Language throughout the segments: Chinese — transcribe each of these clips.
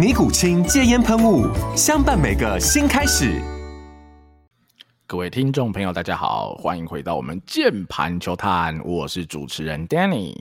尼古清戒烟喷雾，相伴每个新开始。各位听众朋友，大家好，欢迎回到我们键盘球探，我是主持人 Danny，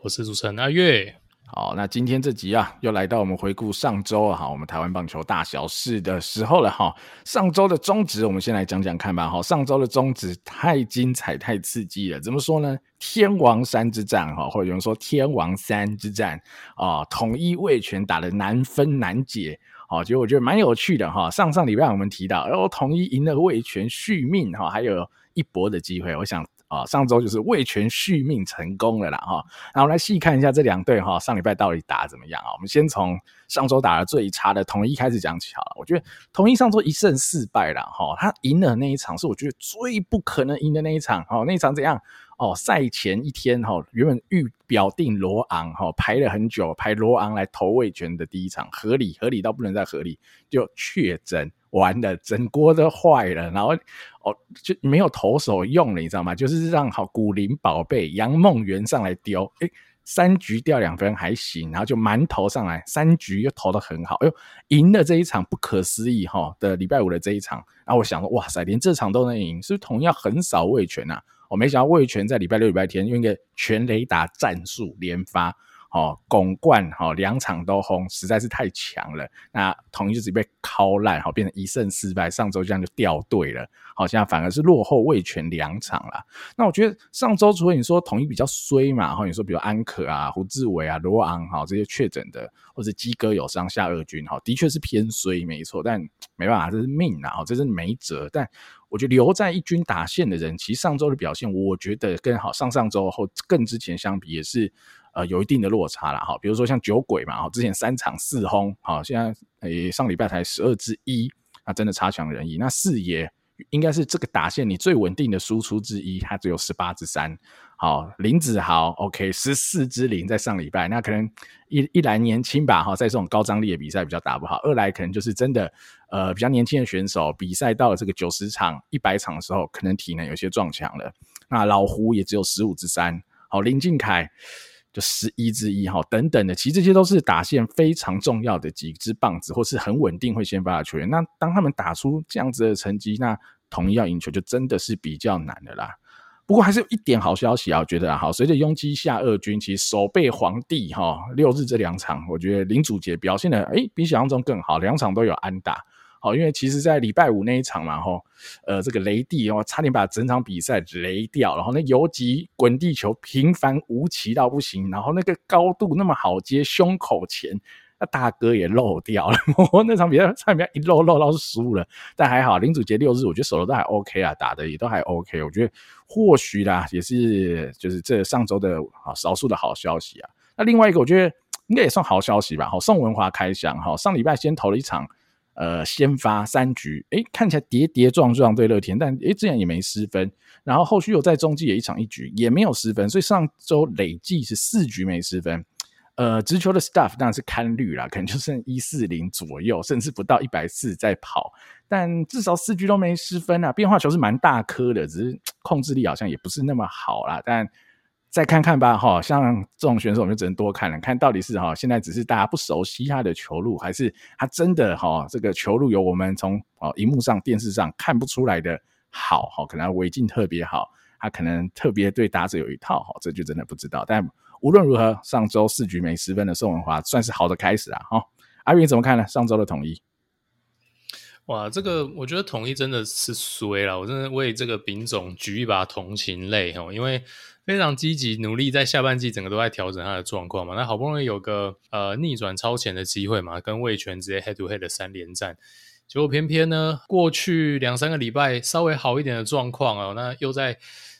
我是主持人阿月。好，那今天这集啊，又来到我们回顾上周啊，哈，我们台湾棒球大小事的时候了哈。上周的中职，我们先来讲讲看吧。哈，上周的中职太精彩、太刺激了。怎么说呢？天王山之战，哈，或者有人说天王山之战啊，统一味全打得难分难解。好，其实我觉得蛮有趣的哈。上上礼拜我们提到，然后统一赢了味全续命哈，还有一搏的机会。我想。啊，上周就是味全续命成功了啦，哈。然后来细看一下这两队哈，上礼拜到底打得怎么样啊？我们先从上周打得最差的统一开始讲起好了。我觉得统一上周一胜四败了，哈。他赢的那一场是我觉得最不可能赢的那一场，哦，那一场怎样？哦，赛前一天哈，原本预表定罗昂哈排了很久，排罗昂来投味全的第一场，合理合理到不能再合理，就确诊。完了，整锅都坏了，然后哦就没有投手用了，你知道吗？就是让好古灵宝贝杨梦圆上来丢，诶，三局掉两分还行，然后就满投上来，三局又投得很好，哎呦，赢了这一场不可思议哈的礼拜五的这一场，然后我想说，哇塞，连这场都能赢，是不是同样横扫味全啊？我没想到味全在礼拜六、礼拜天用一个全雷打战术连发。哦，巩冠哈两场都轰，实在是太强了。那统一就直接被敲烂，好变成一胜四败。上周这样就掉队了，好，现在反而是落后味全两场了。那我觉得上周除了你说统一比较衰嘛，然后你说比如安可啊、胡志伟啊、罗昂哈这些确诊的，或者基哥有伤下二军哈，的确是偏衰没错，但没办法，这是命啊，这是没辙。但我觉得留在一军打线的人，其实上周的表现，我觉得跟好上上周后更之前相比，也是。呃，有一定的落差了。哈，比如说像酒鬼嘛，哈，之前三场四轰，好，现在诶上礼拜才十二支一，那真的差强人意。那四爷应该是这个打线你最稳定的输出之一，他只有十八支三，好，林子豪 OK 十四支零，在上礼拜，那可能一一来年轻吧，哈，在这种高张力的比赛比较打不好，二来可能就是真的呃比较年轻的选手，比赛到了这个九十场、一百场的时候，可能体能有些撞墙了。那老胡也只有十五之三，好，林靖凯。就十一之一哈，等等的，其实这些都是打线非常重要的几支棒子，或是很稳定会先发的球员。那当他们打出这样子的成绩，那统一要赢球就真的是比较难的啦。不过还是有一点好消息啊，我觉得好，随着拥挤下二军，其实守备皇帝哈，六日这两场，我觉得林祖杰表现的诶比想象中更好，两场都有安打。好，因为其实，在礼拜五那一场嘛，吼，呃，这个雷帝哦，差点把整场比赛雷掉，然后那游击滚地球平凡无奇到不行，然后那个高度那么好接，胸口前那大哥也漏掉了，我那场比赛差点一漏漏到是输了，但还好林祖杰六日我觉得手头都还 OK 啊，打的也都还 OK，我觉得或许啦，也是就是这上周的啊少数的好消息啊。那另外一个我觉得应该也算好消息吧，好，宋文华开箱，哈，上礼拜先投了一场。呃，先发三局，诶，看起来跌跌撞撞对乐天，但诶，这样也没失分。然后后续又在中继也一场一局，也没有失分，所以上周累计是四局没失分。呃，直球的 staff 当然是堪率啦，可能就剩一四零左右，甚至不到一百四在跑，但至少四局都没失分啊。变化球是蛮大颗的，只是控制力好像也不是那么好啦，但。再看看吧，哈，像这种选手我们就只能多看了，看到底是哈，现在只是大家不熟悉他的球路，还是他真的哈，这个球路有我们从哦荧幕上、电视上看不出来的好，哈，可能违禁特别好，他可能特别对打者有一套，哈，这就真的不知道。但无论如何，上周四局没失分的宋文华算是好的开始啊，哈。阿云怎么看呢？上周的统一？哇，这个我觉得统一真的是衰了，我真的为这个丙总举一把同情泪哦，因为非常积极努力，在下半季整个都在调整他的状况嘛，那好不容易有个呃逆转超前的机会嘛，跟味全直接 head to head 的三连战，结果偏偏呢，过去两三个礼拜稍微好一点的状况哦，那又在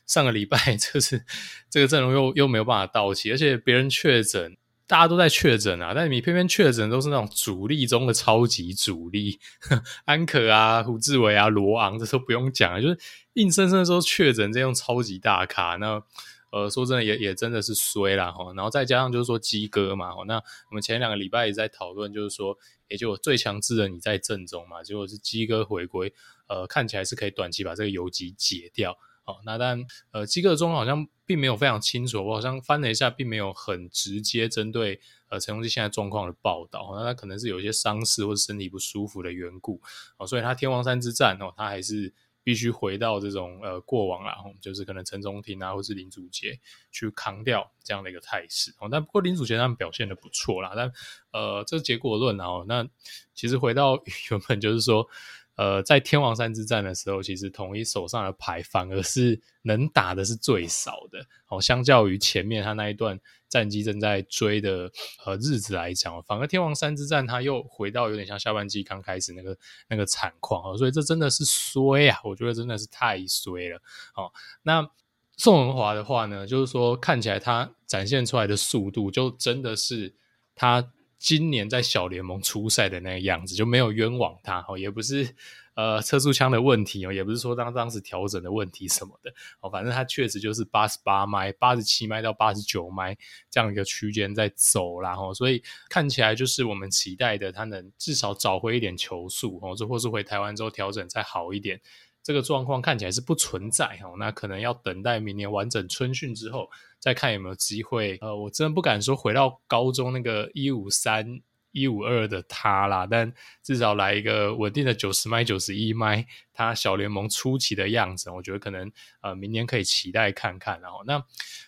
上个礼拜 就是这个阵容又又没有办法到齐，而且别人确诊。大家都在确诊啊，但你偏偏确诊都是那种主力中的超级主力，安可啊、胡志伟啊、罗昂，这都不用讲，就是硬生生说确诊这种超级大咖，那呃说真的也也真的是衰啦齁，然后再加上就是说鸡哥嘛，那我们前两个礼拜也在讨论，就是说也就最强智的你在阵中嘛，结果是鸡哥回归，呃看起来是可以短期把这个游击解掉。哦，那但呃，基哥的状况好像并没有非常清楚，我好像翻了一下，并没有很直接针对呃陈鏞基现在状况的报道。那他可能是有一些伤势或者身体不舒服的缘故，哦，所以他天王山之战哦，他还是必须回到这种呃过往啦，就是可能陈宗廷啊，或是林祖杰去扛掉这样的一个态势。哦，但不过林祖杰他们表现的不错啦，但呃，这结果论啊，那其实回到 原本就是说。呃，在天王山之战的时候，其实统一手上的牌反而是能打的是最少的。哦，相较于前面他那一段战绩正在追的呃日子来讲，反而天王山之战他又回到有点像下半季刚开始那个那个惨况哦，所以这真的是衰啊！我觉得真的是太衰了。哦，那宋文华的话呢，就是说看起来他展现出来的速度，就真的是他。今年在小联盟出赛的那个样子，就没有冤枉他哦，也不是呃测速枪的问题哦，也不是说当当时调整的问题什么的哦，反正他确实就是八十八迈、八十七迈到八十九迈这样一个区间在走啦哦，所以看起来就是我们期待的，他能至少找回一点球速哦，这或是回台湾之后调整再好一点。这个状况看起来是不存在哦，那可能要等待明年完整春训之后再看有没有机会。呃，我真的不敢说回到高中那个一五三一五二的他啦，但至少来一个稳定的九十迈九十一迈，他小联盟初期的样子，我觉得可能呃明年可以期待看看。然后那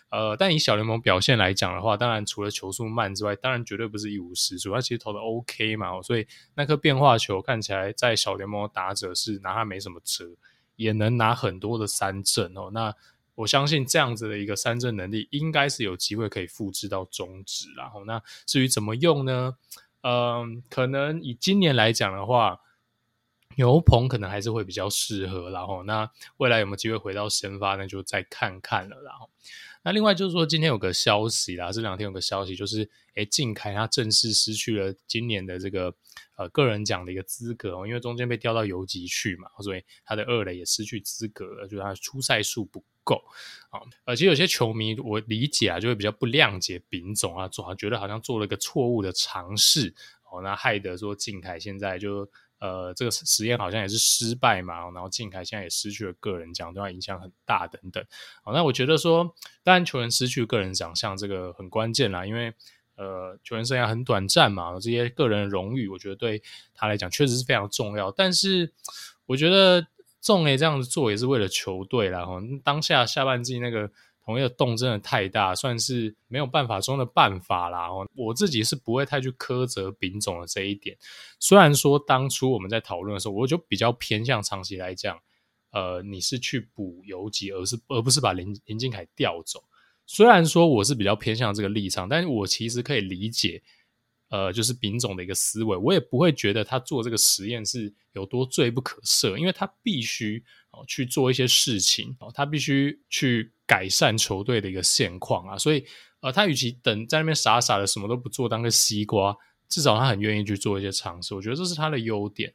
呃，但以小联盟表现来讲的话，当然除了球速慢之外，当然绝对不是一无是处。他其实投的 OK 嘛，所以那颗变化球看起来在小联盟打者是拿他没什么辙。也能拿很多的三证哦，那我相信这样子的一个三证能力，应该是有机会可以复制到中职。然后，那至于怎么用呢？嗯，可能以今年来讲的话，牛棚可能还是会比较适合。然后，那未来有没有机会回到先发，那就再看看了。然后。那另外就是说，今天有个消息啦，这两天有个消息就是，诶，靖凯他正式失去了今年的这个呃个人奖的一个资格哦，因为中间被调到游击去嘛，所以他的二垒也失去资格了，就是他的出赛数不够啊。而且有些球迷我理解啊，就会比较不谅解丙总啊，总觉得好像做了一个错误的尝试哦，那害得说靖凯现在就。呃，这个实验好像也是失败嘛，然后靖凯现在也失去了个人奖，对他影响很大等等。好，那我觉得说，当然球员失去个人奖项这个很关键啦，因为呃，球员生涯很短暂嘛，这些个人荣誉，我觉得对他来讲确实是非常重要。但是我觉得仲爷这样子做也是为了球队啦，哈，当下下半季那个。统一的洞真的太大，算是没有办法中的办法啦。我自己是不会太去苛责丙种的这一点。虽然说当初我们在讨论的时候，我就比较偏向长期来讲，呃，你是去补游击，而是而不是把林林靖凯调走。虽然说我是比较偏向这个立场，但是我其实可以理解，呃，就是丙种的一个思维，我也不会觉得他做这个实验是有多罪不可赦，因为他必须哦去做一些事情哦，他必须去。改善球队的一个现况啊，所以呃，他与其等在那边傻傻的什么都不做，当个西瓜，至少他很愿意去做一些尝试。我觉得这是他的优点。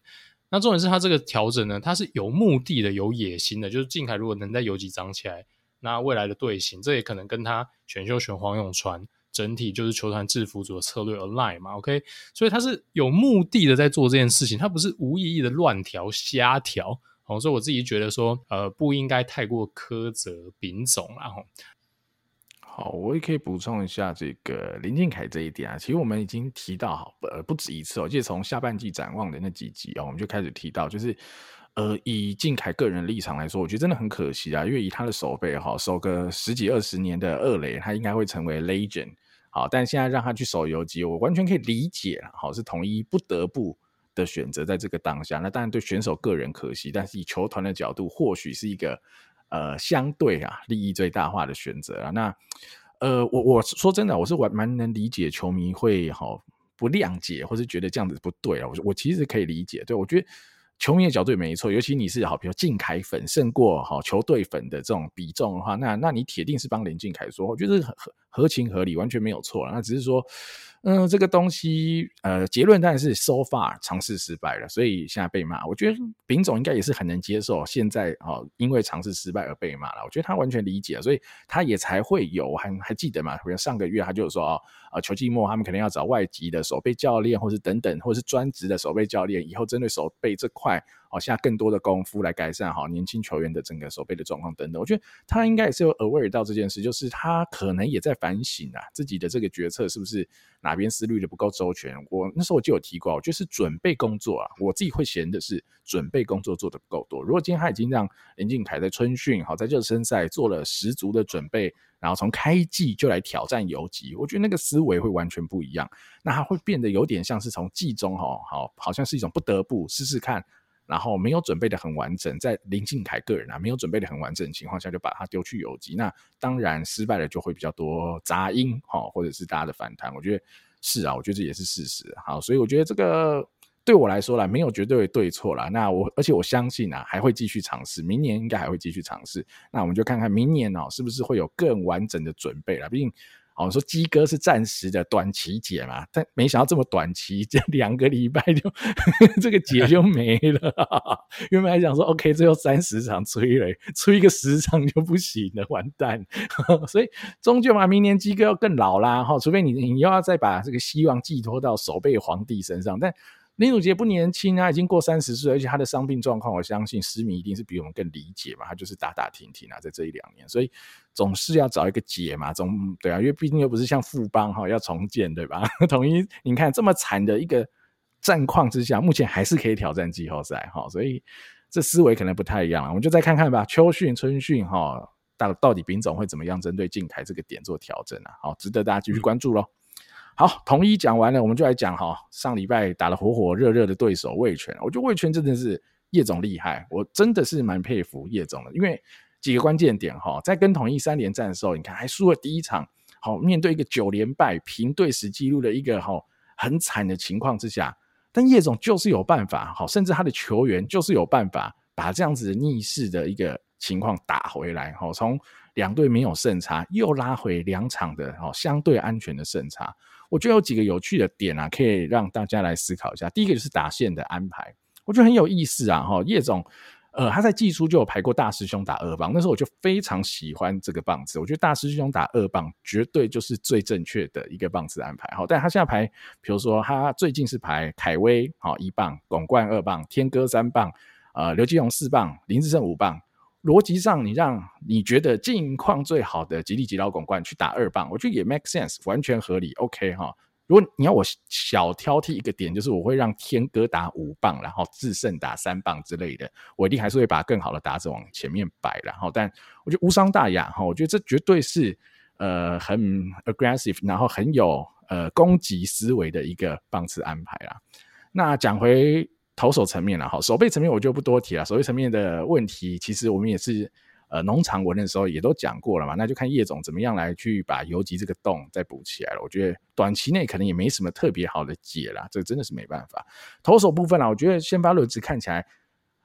那重点是他这个调整呢，他是有目的的、有野心的。就是靖凯如果能在游击长起来，那未来的队形，这也可能跟他选秀选黄永传整体就是球团制服组的策略 align 嘛。OK，所以他是有目的的在做这件事情，他不是无意义的乱调、瞎调。哦，所以我自己觉得说，呃，不应该太过苛责丙总啦。好，我也可以补充一下这个林靖凯这一点啊。其实我们已经提到好，呃，不止一次哦。我记得从下半季展望的那几集哦，我们就开始提到，就是呃，以靖凯个人立场来说，我觉得真的很可惜啊。因为以他的守备哈，守个十几二十年的二垒，他应该会成为 legend。好，但现在让他去守游击，我完全可以理解。好，是统一不得不。的选择，在这个当下，那当然对选手个人可惜，但是以球团的角度，或许是一个呃相对啊利益最大化的选择啊。那呃，我我说真的，我是蛮蛮能理解球迷会好不谅解，或是觉得这样子不对啊。我我其实可以理解，对我觉得。球迷的角度也没错，尤其你是好，比如靖凯粉胜过好球队粉的这种比重的话，那那你铁定是帮林靖凯说，我觉得合合情合理，完全没有错了。那只是说。嗯，这个东西，呃，结论当然是 so far 尝试失败了，所以现在被骂。我觉得丙总应该也是很能接受现在哦，因为尝试失败而被骂了。我觉得他完全理解，所以他也才会有还还记得嘛？比如上个月他就说哦，呃，球季末他们可能要找外籍的守备教练，或是等等，或是专职的守备教练，以后针对守备这块。好，下更多的功夫来改善好年轻球员的整个手背的状况等等，我觉得他应该也是有 aware 到这件事，就是他可能也在反省啊，自己的这个决策是不是哪边思虑的不够周全。我那时候我就有提过，我觉得是准备工作啊，我自己会嫌的是准备工作做得不够多。如果今天他已经让林靖凯在春训好在热身赛做了十足的准备，然后从开季就来挑战游击，我觉得那个思维会完全不一样。那他会变得有点像是从季中哈好，好像是一种不得不试试看。然后没有准备的很完整，在林靖凯个人啊没有准备的很完整的情况下，就把他丢去游击，那当然失败了就会比较多杂音哈，或者是大家的反弹。我觉得是啊，我觉得这也是事实。好，所以我觉得这个对我来说啦，没有绝对的对错啦。那我而且我相信啊，还会继续尝试，明年应该还会继续尝试。那我们就看看明年哦，是不是会有更完整的准备了。毕竟。哦，说鸡哥是暂时的短期解嘛，但没想到这么短期，这 两个礼拜就 这个解就没了。原本还想说，OK，最后三十场吹了，吹一个十场就不行了，完蛋。所以终究嘛，明年鸡哥要更老啦，哈，除非你你又要再把这个希望寄托到守备皇帝身上，但。林祖杰不年轻啊，已经过三十岁，而且他的伤病状况，我相信狮迷一定是比我们更理解嘛。他就是打打停停啊，在这一两年，所以总是要找一个解嘛，总对啊，因为毕竟又不是像富邦哈要重建对吧？统一你看这么惨的一个战况之下，目前还是可以挑战季后赛哈，所以这思维可能不太一样了。我们就再看看吧，秋训、春训哈，到到底丙总会怎么样针对靖凯这个点做调整啊？好，值得大家继续关注喽。好，统一讲完了，我们就来讲哈。上礼拜打得火火热热的对手味全，我觉得味全真的是叶总厉害，我真的是蛮佩服叶总的。因为几个关键点哈，在跟统一三连战的时候，你看还输了第一场，好面对一个九连败、平队史纪录的一个哈很惨的情况之下，但叶总就是有办法，好，甚至他的球员就是有办法把这样子的逆势的一个情况打回来，好从两队没有胜差，又拉回两场的哈相对安全的胜差。我觉得有几个有趣的点啊，可以让大家来思考一下。第一个就是打线的安排，我觉得很有意思啊。哈，叶总，呃，他在季初就有排过大师兄打二棒，那时候我就非常喜欢这个棒子。我觉得大师兄打二棒绝对就是最正确的一个棒子安排。好，但他现在排，比如说他最近是排凯威好一棒，巩冠二棒，天哥三棒，呃，刘基鸿四棒，林志胜五棒。逻辑上，你让你觉得近况最好的吉利吉捞巩冠去打二棒，我觉得也 make sense，完全合理，OK 哈。如果你要我小挑剔一个点，就是我会让天哥打五棒，然后智胜打三棒之类的，我一定还是会把更好的打者往前面摆，然后但我觉得无伤大雅哈，我觉得这绝对是呃很 aggressive，然后很有呃攻击思维的一个棒次安排啦。那讲回。投手层面了，哈，守备层面我就不多提了。守备层面的问题，其实我们也是呃农场文的时候也都讲过了嘛。那就看叶总怎么样来去把游击这个洞再补起来了。我觉得短期内可能也没什么特别好的解啦，这真的是没办法。投手部分啦，我觉得先发轮值看起来，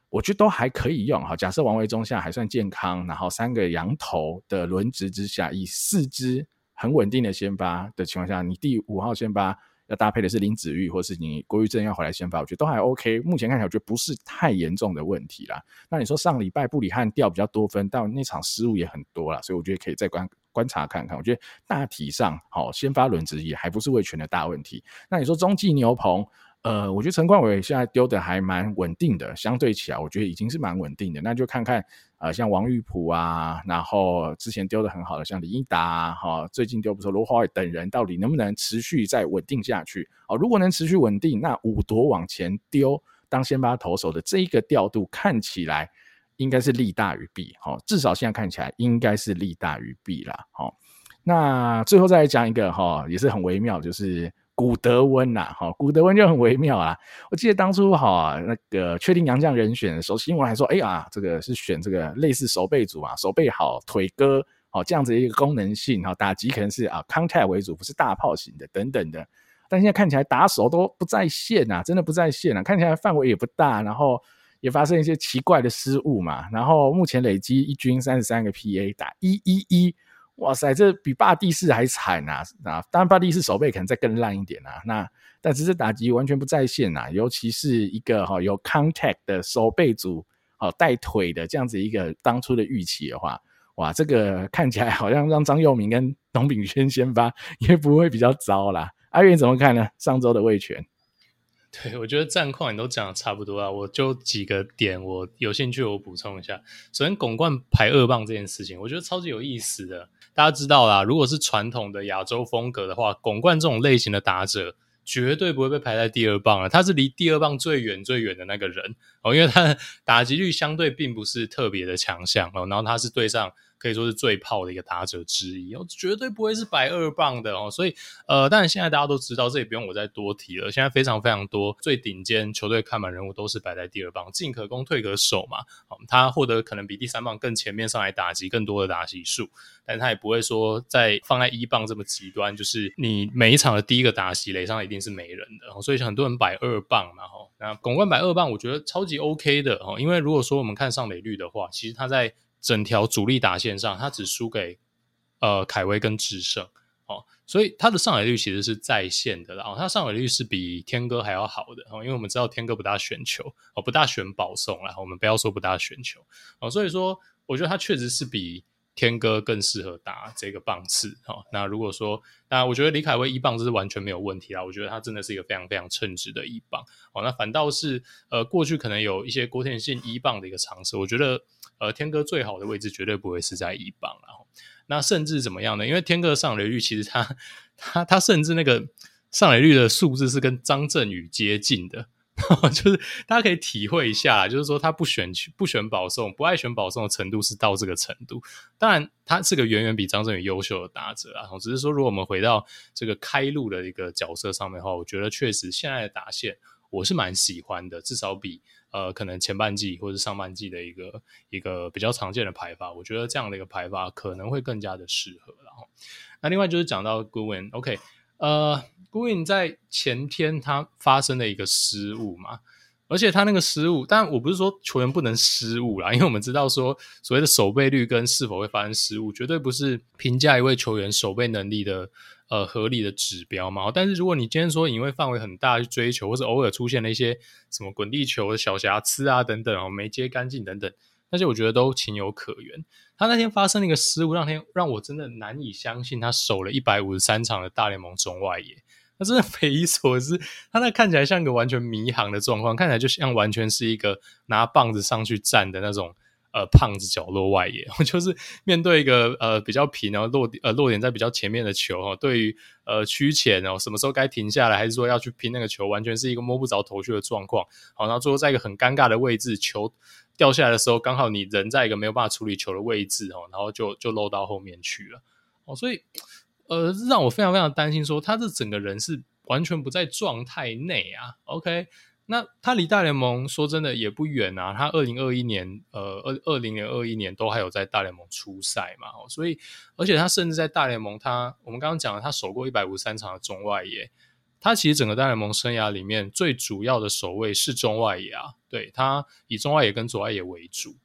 我觉得都还可以用。哈，假设王维中现在还算健康，然后三个洋投的轮值之下，以四支很稳定的先发的情况下，你第五号先发。要搭配的是林子玉，或是你郭玉正要回来先发，我觉得都还 OK。目前看起来，我觉得不是太严重的问题啦。那你说上礼拜布里汉掉比较多分，但那场失误也很多啦，所以我觉得可以再观观察看看。我觉得大体上，好，先发轮值也还不是味全的大问题。那你说中继牛棚？呃，我觉得陈冠伟现在丢的还蛮稳定的，相对起来，我觉得已经是蛮稳定的。那就看看，呃，像王玉普啊，然后之前丢的很好的像李英达哈，最近丢不错罗华伟等人，到底能不能持续再稳定下去？哦，如果能持续稳定，那五夺往前丢当先发投手的这一个调度，看起来应该是利大于弊。好，至少现在看起来应该是利大于弊啦。好，那最后再来讲一个哈，也是很微妙，就是。古德温呐，哈，古德温就很微妙啊。我记得当初哈，那个确定洋将人选的时候，新闻还说，哎呀，这个是选这个类似守备组啊，守备好，腿哥，好这样子一个功能性，哈，打击可能是啊 contact 为主，不是大炮型的等等的。但现在看起来打手都不在线啊，真的不在线啊，看起来范围也不大，然后也发生一些奇怪的失误嘛。然后目前累积一军三十三个 PA，打一一一，哇塞，这比霸地士还惨啊！啊，当然霸地士守备可能再更烂一点啊。那但只是打击完全不在线啊，尤其是一个哈有 contact 的守备组，好带腿的这样子一个当初的预期的话，哇，这个看起来好像让张佑铭跟董秉轩先发也不会比较糟啦。阿元怎么看呢？上周的味全，对，我觉得战况你都讲的差不多啊，我就几个点，我有兴趣我补充一下。首先，巩冠排二棒这件事情，我觉得超级有意思的。大家知道啦，如果是传统的亚洲风格的话，巩冠这种类型的打者绝对不会被排在第二棒啊，他是离第二棒最远最远的那个人哦，因为他的打击率相对并不是特别的强项哦，然后他是对上。可以说是最炮的一个打者之一，哦，绝对不会是摆二棒的哦。所以，呃，当然现在大家都知道，这也不用我再多提了。现在非常非常多最顶尖球队看板人物都是摆在第二棒，进可攻，退可守嘛。哦，他获得可能比第三棒更前面上来打击更多的打击数，但他也不会说在放在一棒这么极端，就是你每一场的第一个打击垒上一定是没人的。所以很多人摆二棒嘛，哈，那巩冠摆二棒，我觉得超级 OK 的哦。因为如果说我们看上垒率的话，其实他在整条主力打线上，他只输给呃凯威跟智胜哦，所以他的上垒率其实是在线的啦。哦，他上垒率是比天哥还要好的哦，因为我们知道天哥不大选球哦，不大选保送啦，我们不要说不大选球哦，所以说我觉得他确实是比天哥更适合打这个棒次哦。那如果说，那我觉得李凯威一棒这是完全没有问题啦，我觉得他真的是一个非常非常称职的一棒哦。那反倒是呃过去可能有一些郭天信一棒的一个尝试，我觉得。呃，天哥最好的位置绝对不会是在一棒，然后那甚至怎么样呢？因为天哥上垒率其实他他他甚至那个上垒率的数字是跟张振宇接近的，就是大家可以体会一下，就是说他不选不选保送，不爱选保送的程度是到这个程度。当然，他是个远远比张振宇优秀的打者啊。只是说，如果我们回到这个开路的一个角色上面的话，我觉得确实现在的打线我是蛮喜欢的，至少比。呃，可能前半季或者上半季的一个一个比较常见的排法，我觉得这样的一个排法可能会更加的适合。然后，那另外就是讲到 Goodwin，OK，呃，Goodwin 在前天他发生了一个失误嘛，而且他那个失误，但我不是说球员不能失误啦，因为我们知道说所谓的守备率跟是否会发生失误，绝对不是评价一位球员守备能力的。呃，合理的指标嘛，但是如果你今天说因为范围很大去追求，或是偶尔出现了一些什么滚地球的小瑕疵啊等等哦，没接干净等等，那些我觉得都情有可原。他那天发生了一个失误，让天让我真的难以相信他守了一百五十三场的大联盟中外野，那真的匪夷所思。他那看起来像一个完全迷航的状况，看起来就像完全是一个拿棒子上去站的那种。呃，胖子角落外野，就是面对一个呃比较平，然后落点呃落点在比较前面的球哈，对于呃趋前哦，什么时候该停下来，还是说要去拼那个球，完全是一个摸不着头绪的状况。好，然后最后在一个很尴尬的位置，球掉下来的时候，刚好你人在一个没有办法处理球的位置哦，然后就就漏到后面去了哦，所以呃让我非常非常担心，说他这整个人是完全不在状态内啊。OK。那他离大联盟说真的也不远啊，他二零二一年，呃，二二零年、二一年都还有在大联盟出赛嘛，所以，而且他甚至在大联盟，他我们刚刚讲了，他守过一百五三场的中外野，他其实整个大联盟生涯里面最主要的守卫是中外野啊，对，他以中外野跟左外野为主。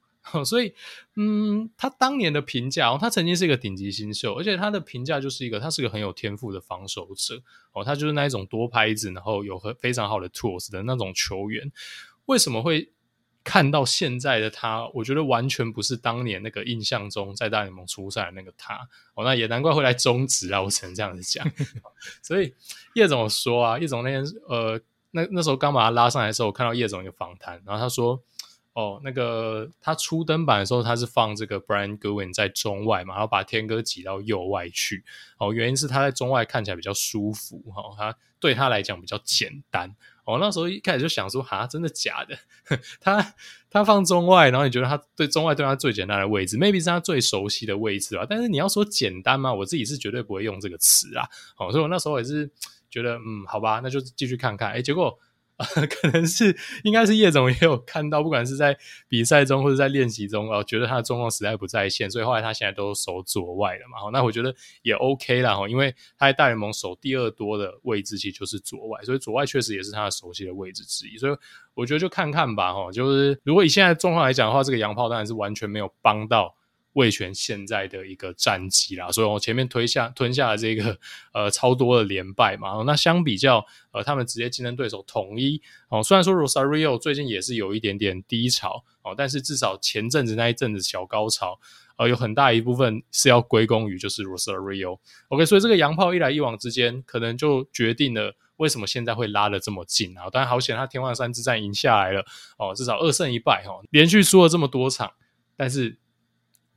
所以，嗯，他当年的评价哦，他曾经是一个顶级新秀，而且他的评价就是一个，他是个很有天赋的防守者哦，他就是那一种多拍子，然后有很非常好的 tools 的那种球员。为什么会看到现在的他？我觉得完全不是当年那个印象中在大联盟出赛的那个他哦，那也难怪会来中止啊，我只能这样子讲。所以叶总说啊，叶总那天呃，那那时候刚把他拉上来的时候，我看到叶总一个访谈，然后他说。哦，那个他初登板的时候，他是放这个 Brian g o w i n 在中外嘛，然后把天哥挤到右外去。哦，原因是他在中外看起来比较舒服，哈、哦，他对他来讲比较简单。哦，那时候一开始就想说，哈，真的假的？他他放中外，然后你觉得他对中外对他最简单的位置，maybe 是他最熟悉的位置吧？但是你要说简单吗？我自己是绝对不会用这个词啊。哦，所以我那时候也是。觉得嗯，好吧，那就继续看看。哎，结果。呃，可能是应该是叶总也有看到，不管是在比赛中或者在练习中哦，觉得他的状况实在不在线，所以后来他现在都守左外了嘛。好，那我觉得也 OK 啦，哈，因为他在大联盟守第二多的位置其实就是左外，所以左外确实也是他的熟悉的位置之一。所以我觉得就看看吧，哈，就是如果以现在的状况来讲的话，这个洋炮当然是完全没有帮到。味全现在的一个战绩啦，所以我前面推下吞下了这个呃超多的连败嘛，那相比较呃他们直接竞争对手统一哦，虽然说 Rosario 最近也是有一点点低潮哦，但是至少前阵子那一阵子小高潮，呃有很大一部分是要归功于就是 Rosario。OK，所以这个洋炮一来一往之间，可能就决定了为什么现在会拉得这么近啊。当然好险他天王山之战赢下来了哦，至少二胜一败哦，连续输了这么多场，但是。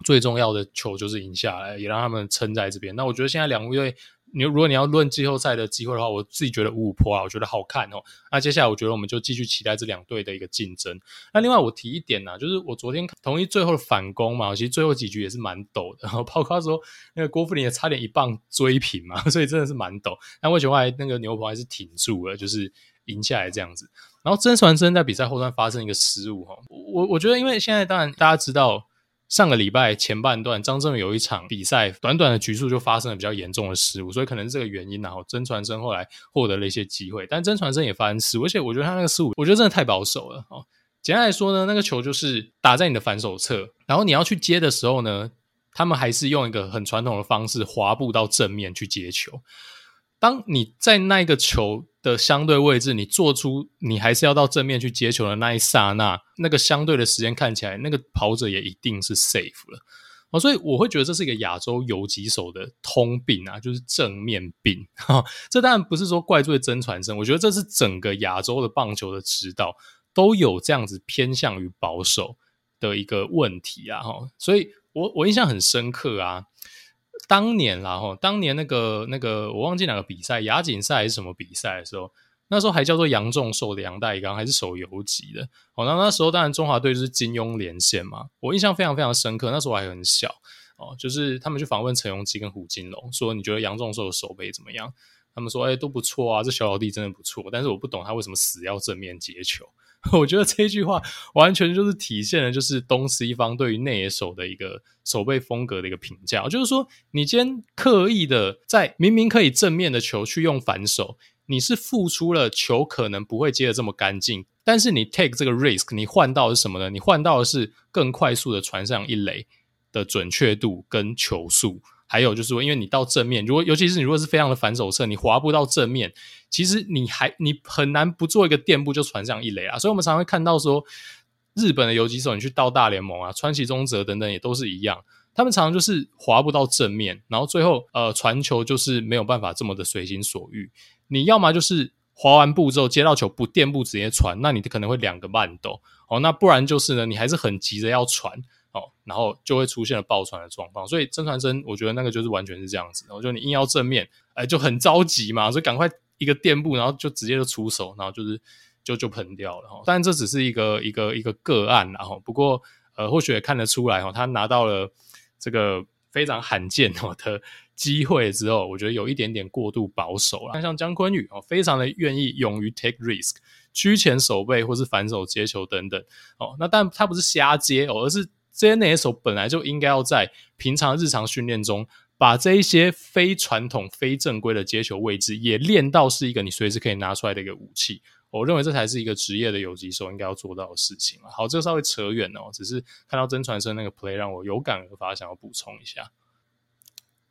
最重要的球就是赢下来，也让他们撑在这边。那我觉得现在两队，你如果你要论季后赛的机会的话，我自己觉得五五坡啊，我觉得好看哦。那接下来我觉得我们就继续期待这两队的一个竞争。那另外我提一点呢、啊，就是我昨天同意最后的反攻嘛，其实最后几局也是蛮陡的，然后包括说那个郭富林也差点一棒追平嘛，所以真的是蛮陡。那为什么还那个牛棚还是挺住了，就是赢下来这样子。然后曾传生在比赛后段发生一个失误哈，我我觉得因为现在当然大家知道。上个礼拜前半段，张振宇有一场比赛，短短的局数就发生了比较严重的失误，所以可能这个原因。然后曾传生后来获得了一些机会，但曾传生也发生失误，而且我觉得他那个失误，我觉得真的太保守了。哦，简单来说呢，那个球就是打在你的反手侧，然后你要去接的时候呢，他们还是用一个很传统的方式滑步到正面去接球。当你在那个球的相对位置，你做出你还是要到正面去接球的那一刹那，那个相对的时间看起来，那个跑者也一定是 safe 了。哦，所以我会觉得这是一个亚洲游击手的通病啊，就是正面病。哈，这当然不是说怪罪曾传生，我觉得这是整个亚洲的棒球的指导都有这样子偏向于保守的一个问题啊。哈，所以我我印象很深刻啊。当年啦，吼，当年那个那个我忘记哪个比赛，亚锦赛还是什么比赛的时候，那时候还叫做杨仲寿的杨代刚，还是守游击的。哦，那那时候当然中华队就是金庸连线嘛，我印象非常非常深刻。那时候我还很小哦，就是他们去访问陈鏞基跟胡金龙，说你觉得杨仲寿的守备怎么样？他们说，哎、都不错啊，这小老弟真的不错。但是我不懂他为什么死要正面接球。我觉得这句话完全就是体现了就是东西方对于内野手的一个守备风格的一个评价，就是说你今天刻意的在明明可以正面的球去用反手，你是付出了球可能不会接的这么干净，但是你 take 这个 risk，你换到的是什么呢？你换到的是更快速的传上一垒的准确度跟球速。还有就是，因为你到正面，如果尤其是你如果是非常的反手侧，你滑步到正面，其实你还你很难不做一个垫步就传上一垒啊。所以我们常会看到说，日本的游击手你去到大联盟啊，川崎宗则等等也都是一样，他们常常就是滑步到正面，然后最后呃传球就是没有办法这么的随心所欲。你要么就是滑完步之后接到球不垫步直接传，那你可能会两个慢抖哦，那不然就是呢，你还是很急着要传。哦，然后就会出现了爆传的状况，所以曾传生，我觉得那个就是完全是这样子。然后就你硬要正面，哎，就很着急嘛，所以赶快一个垫步，然后就直接就出手，然后就是就就喷掉了。哈，当然这只是一个一个一个个案，然后不过呃，或许也看得出来哈，他拿到了这个非常罕见哦的机会之后，我觉得有一点点过度保守了。像江坤宇哦，非常的愿意勇于 take risk，居前守备或是反手接球等等。哦，那但他不是瞎接哦，而是。这些内野手本来就应该要在平常日常训练中，把这一些非传统、非正规的接球位置也练到是一个你随时可以拿出来的一个武器。我认为这才是一个职业的游击手应该要做到的事情。好，这个稍微扯远了，只是看到曾传生那个 play 让我有感而发，想要补充一下。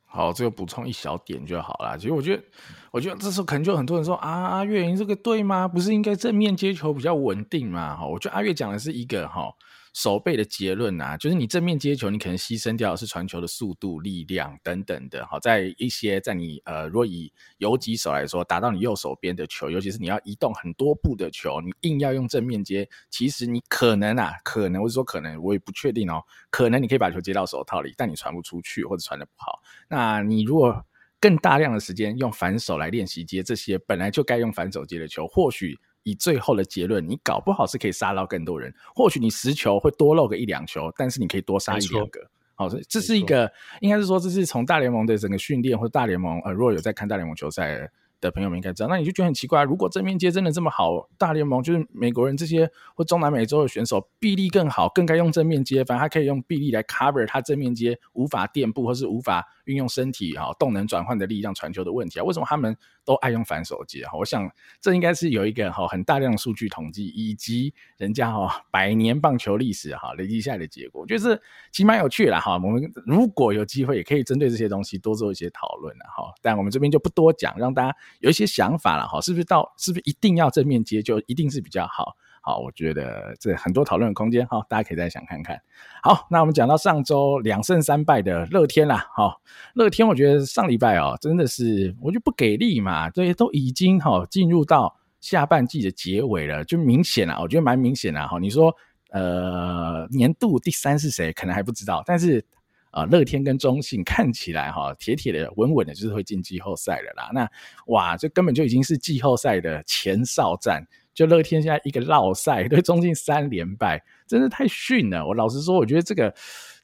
好，这个补充一小点就好了。其实我觉得，我觉得这时候可能就很多人说啊，阿月你这个对吗？不是应该正面接球比较稳定吗？哈，我觉得阿月讲的是一个哈。守备的结论啊，就是你正面接球，你可能牺牲掉的是传球的速度、力量等等的。好，在一些在你呃，若以游击手来说，打到你右手边的球，尤其是你要移动很多步的球，你硬要用正面接，其实你可能啊，可能我是说可能，我也不确定哦，可能你可以把球接到手套里，但你传不出去或者传得不好。那你如果更大量的时间用反手来练习接这些本来就该用反手接的球，或许。以最后的结论，你搞不好是可以杀到更多人。或许你十球会多漏个一两球，但是你可以多杀一两个。好，这是一个，应该是说这是从大联盟的整个训练或者大联盟呃，如果有在看大联盟球赛，的朋友们应该知道，那你就觉得很奇怪，如果正面接真的这么好，大联盟就是美国人这些或中南美洲的选手臂力更好，更该用正面接，反正他可以用臂力来 cover 他正面接无法垫步或是无法运用身体哈动能转换的力量传球的问题啊，为什么他们都爱用反手接？我想这应该是有一个哈很大量数据统计，以及人家哈百年棒球历史哈累积下来的结果，就是其实蛮有趣的哈。我们如果有机会，也可以针对这些东西多做一些讨论的哈。但我们这边就不多讲，让大家。有一些想法了哈，是不是到是不是一定要正面接就一定是比较好？好，我觉得这很多讨论的空间哈，大家可以再想看看。好，那我们讲到上周两胜三败的乐天啦，哈，乐天我觉得上礼拜哦真的是我就不给力嘛，对，都已经哈进入到下半季的结尾了，就明显了，我觉得蛮明显的哈。你说呃年度第三是谁？可能还不知道，但是。啊，乐天跟中信看起来哈，铁铁的、稳稳的，就是会进季后赛了啦。那哇，这根本就已经是季后赛的前哨战。就乐天现在一个落赛，对 中信三连败，真的太逊了。我老实说，我觉得这个。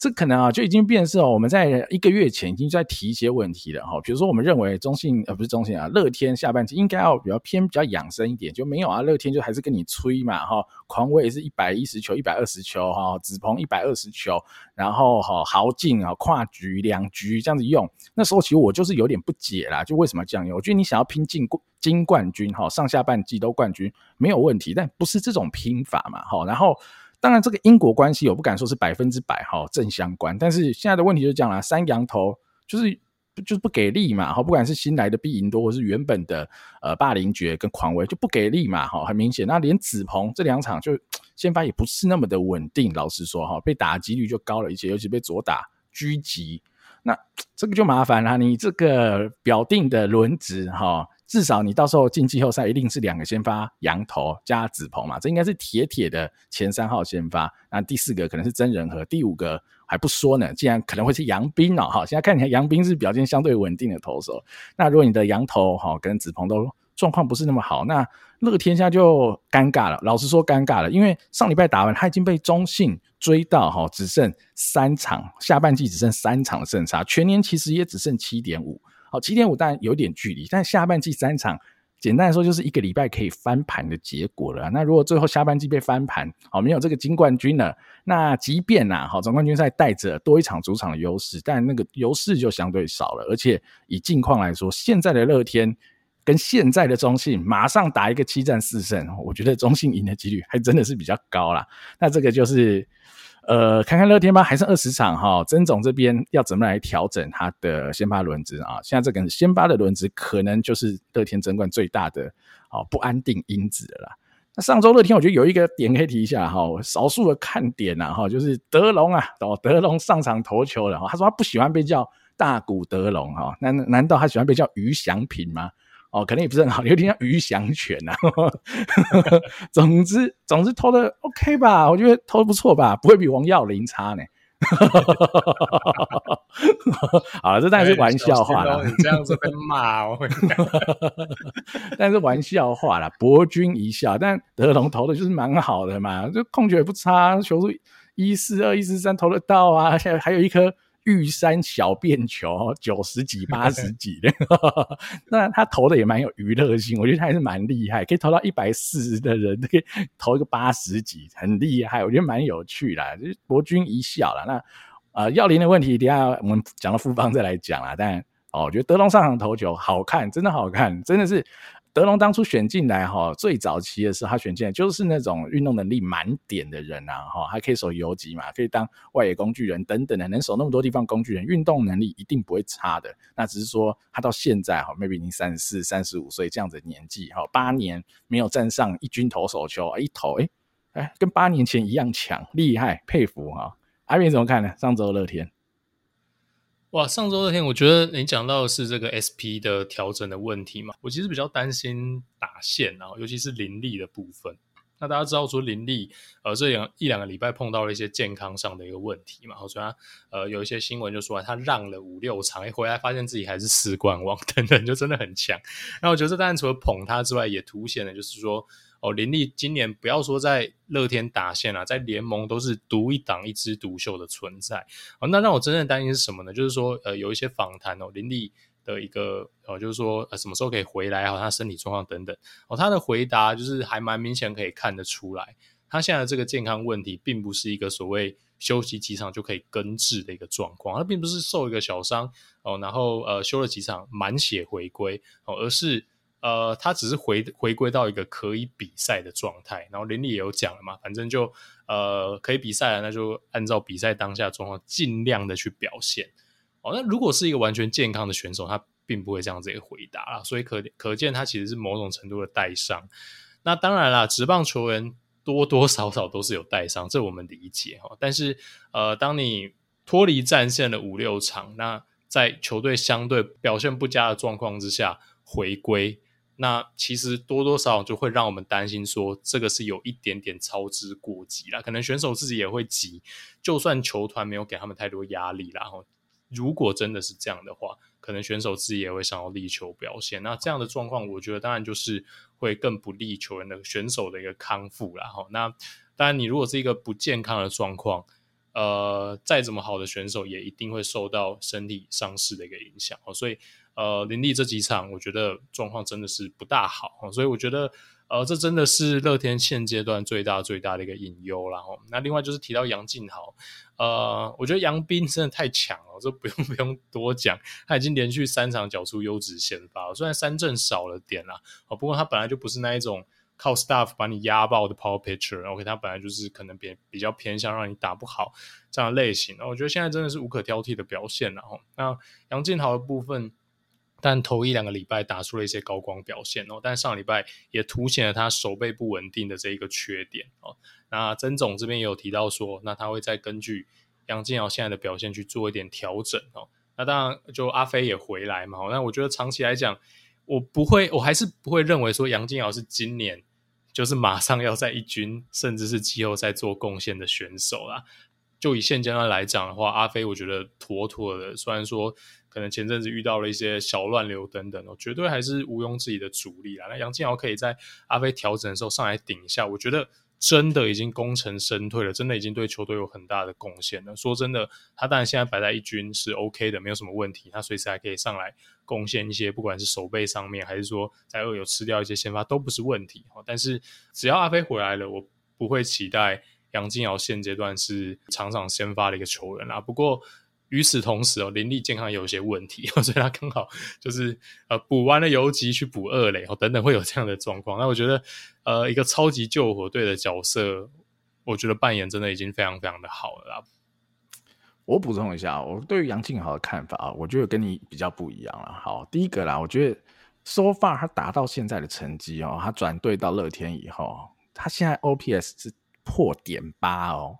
这可能啊，就已经变成哦，我们在一个月前已经在提一些问题了哈。比如说，我们认为中信呃不是中信啊，乐天下半季应该要比较偏比较养生一点，就没有啊，乐天就还是跟你吹嘛哈。狂威是一百一十球、一百二十球哈，子鹏一百二十球，然后哈豪进啊跨局两局这样子用，那时候其实我就是有点不解啦，就为什么这样用？我觉得你想要拼进冠金冠军哈，上下半季都冠军没有问题，但不是这种拼法嘛哈，然后。当然，这个因果关系我不敢说是百分之百哈正相关，但是现在的问题就是这样啦，三羊头就是就是不给力嘛，哈，不管是新来的毕赢多，或是原本的呃霸凌爵跟狂威就不给力嘛，哈，很明显，那连子鹏这两场就 先发也不是那么的稳定，老实说哈，被打击率就高了一些，尤其被左打狙击，那 这个就麻烦了，你这个表定的轮值哈。至少你到时候进季后赛一定是两个先发洋投加子鹏嘛，这应该是铁铁的前三号先发。那第四个可能是曾仁和，第五个还不说呢，竟然可能会是杨斌哦。哈，现在看起来杨斌是表现相对稳定的投手。那如果你的洋投哈跟子鹏都状况不是那么好，那乐天下就尴尬了。老实说尴尬了，因为上礼拜打完他已经被中信追到哈，只剩三场，下半季只剩三场的胜差，全年其实也只剩七点五。好，七点五当然有点距离，但下半季三场，简单来说就是一个礼拜可以翻盘的结果了。那如果最后下半季被翻盘，好，没有这个金冠军了，那即便呐，好，总冠军赛带着多一场主场的优势，但那个优势就相对少了。而且以近况来说，现在的乐天跟现在的中信，马上打一个七战四胜，我觉得中信赢的几率还真的是比较高啦。那这个就是。呃，看看乐天吧，还剩二十场哈。曾总这边要怎么来调整他的先发轮值啊？现在这个先发的轮值可能就是乐天争冠最大的哦不安定因子了啦。那上周乐天我觉得有一个点可以提一下哈，少数的看点呐哈，就是德隆啊，哦德隆上场投球了哈，他说他不喜欢被叫大谷德隆哈，难难道他喜欢被叫余祥平吗？哦，可能也不是很好，有点像鱼翔犬呐。总之，总之投的 OK 吧，我觉得投的不错吧，不会比王耀林差呢。好了，这当然是玩笑话了。你这样子被骂，我会。但是玩笑话啦，博君一笑。但德龙投的就是蛮好的嘛，就控球也不差，球速一四二、一四三投得到啊，现在还有一颗。玉山小便球九十几八十几的，那他投的也蛮有娱乐性，我觉得他还是蛮厉害，可以投到一百四十的人可以投一个八十几，很厉害，我觉得蛮有趣的，就是博君一笑啦。那呃，跃霖的问题，等下我们讲到富邦再来讲啦。但哦，我觉得德隆上场投球好看，真的好看，真的是。德隆当初选进来哈，最早期的时候他选进来就是那种运动能力满点的人啊哈，还可以守游击嘛，可以当外野工具人等等的，能守那么多地方工具人，运动能力一定不会差的。那只是说他到现在哈，maybe 已经三十四、三十五岁这样子的年纪哈，八年没有站上一军投手球，一投哎哎，跟八年前一样强，厉害，佩服哈。阿斌怎么看呢？上周乐天。哇，上周那天，我觉得你讲到的是这个 SP 的调整的问题嘛，我其实比较担心打线，然后尤其是林立的部分。那大家知道说林立，呃，这两一两个礼拜碰到了一些健康上的一个问题嘛，所以他呃有一些新闻就说他让了五六场，一回来发现自己还是四冠王等等，就真的很强。那我觉得这当然除了捧他之外，也凸显了就是说。哦，林立今年不要说在乐天打线啊，在联盟都是独一档、一枝独秀的存在。哦，那让我真正担心是什么呢？就是说，呃，有一些访谈哦，林立的一个呃，就是说呃什么时候可以回来，好，他身体状况等等哦，他的回答就是还蛮明显可以看得出来，他现在的这个健康问题并不是一个所谓休息几场就可以根治的一个状况，他并不是受一个小伤哦，然后呃休了几场满血回归哦，而是。呃，他只是回回归到一个可以比赛的状态，然后林立也有讲了嘛，反正就呃可以比赛了，那就按照比赛当下状况尽量的去表现。哦，那如果是一个完全健康的选手，他并不会这样子一个回答啦，所以可可见他其实是某种程度的带伤。那当然啦，职棒球员多多少少都是有带伤，这我们理解哈。但是呃，当你脱离战线了五六场，那在球队相对表现不佳的状况之下回归。那其实多多少少就会让我们担心，说这个是有一点点操之过急啦。可能选手自己也会急，就算球团没有给他们太多压力，然后如果真的是这样的话，可能选手自己也会想要力求表现。那这样的状况，我觉得当然就是会更不利球员的选手的一个康复啦。哈，那当然你如果是一个不健康的状况，呃，再怎么好的选手也一定会受到身体伤势的一个影响。哦所以。呃，林立这几场，我觉得状况真的是不大好，所以我觉得，呃，这真的是乐天现阶段最大最大的一个隐忧啦。哈，那另外就是提到杨敬豪，呃，我觉得杨斌真的太强了，这不用 不用多讲，他已经连续三场缴出优质先发，虽然三振少了点啦，哦，不过他本来就不是那一种靠 staff 把你压爆的 power pitcher，OK，他本来就是可能比比较偏向让你打不好这样类型，我觉得现在真的是无可挑剔的表现了。哈，那杨晋豪的部分。但头一两个礼拜打出了一些高光表现哦，但上礼拜也凸显了他手背不稳定的这一个缺点哦。那曾总这边也有提到说，那他会再根据杨晋豪现在的表现去做一点调整哦。那当然，就阿飞也回来嘛。那我觉得长期来讲，我不会，我还是不会认为说杨晋豪是今年就是马上要在一军甚至是季后赛做贡献的选手啦。就以现阶段来讲的话，阿飞我觉得妥妥的，虽然说。可能前阵子遇到了一些小乱流等等哦，绝对还是毋庸置疑的主力啦。那杨晋豪可以在阿飞调整的时候上来顶一下，我觉得真的已经功成身退了，真的已经对球队有很大的贡献了。说真的，他当然现在摆在一军是 OK 的，没有什么问题，他随时还可以上来贡献一些，不管是守备上面，还是说在二有吃掉一些先发都不是问题哈。但是只要阿飞回来了，我不会期待杨晋豪现阶段是场场先发的一个球员啦。不过。与此同时哦，林立健康有一些问题，所以他刚好就是呃补完了游击去补二垒哦，等等会有这样的状况。那我觉得呃一个超级救火队的角色，我觉得扮演真的已经非常非常的好了。我补充一下，我对于杨晋豪的看法啊，我觉得跟你比较不一样了。好，第一个啦，我觉得 so far 他达到现在的成绩哦，他转队到乐天以后，他现在 OPS 是破点八哦。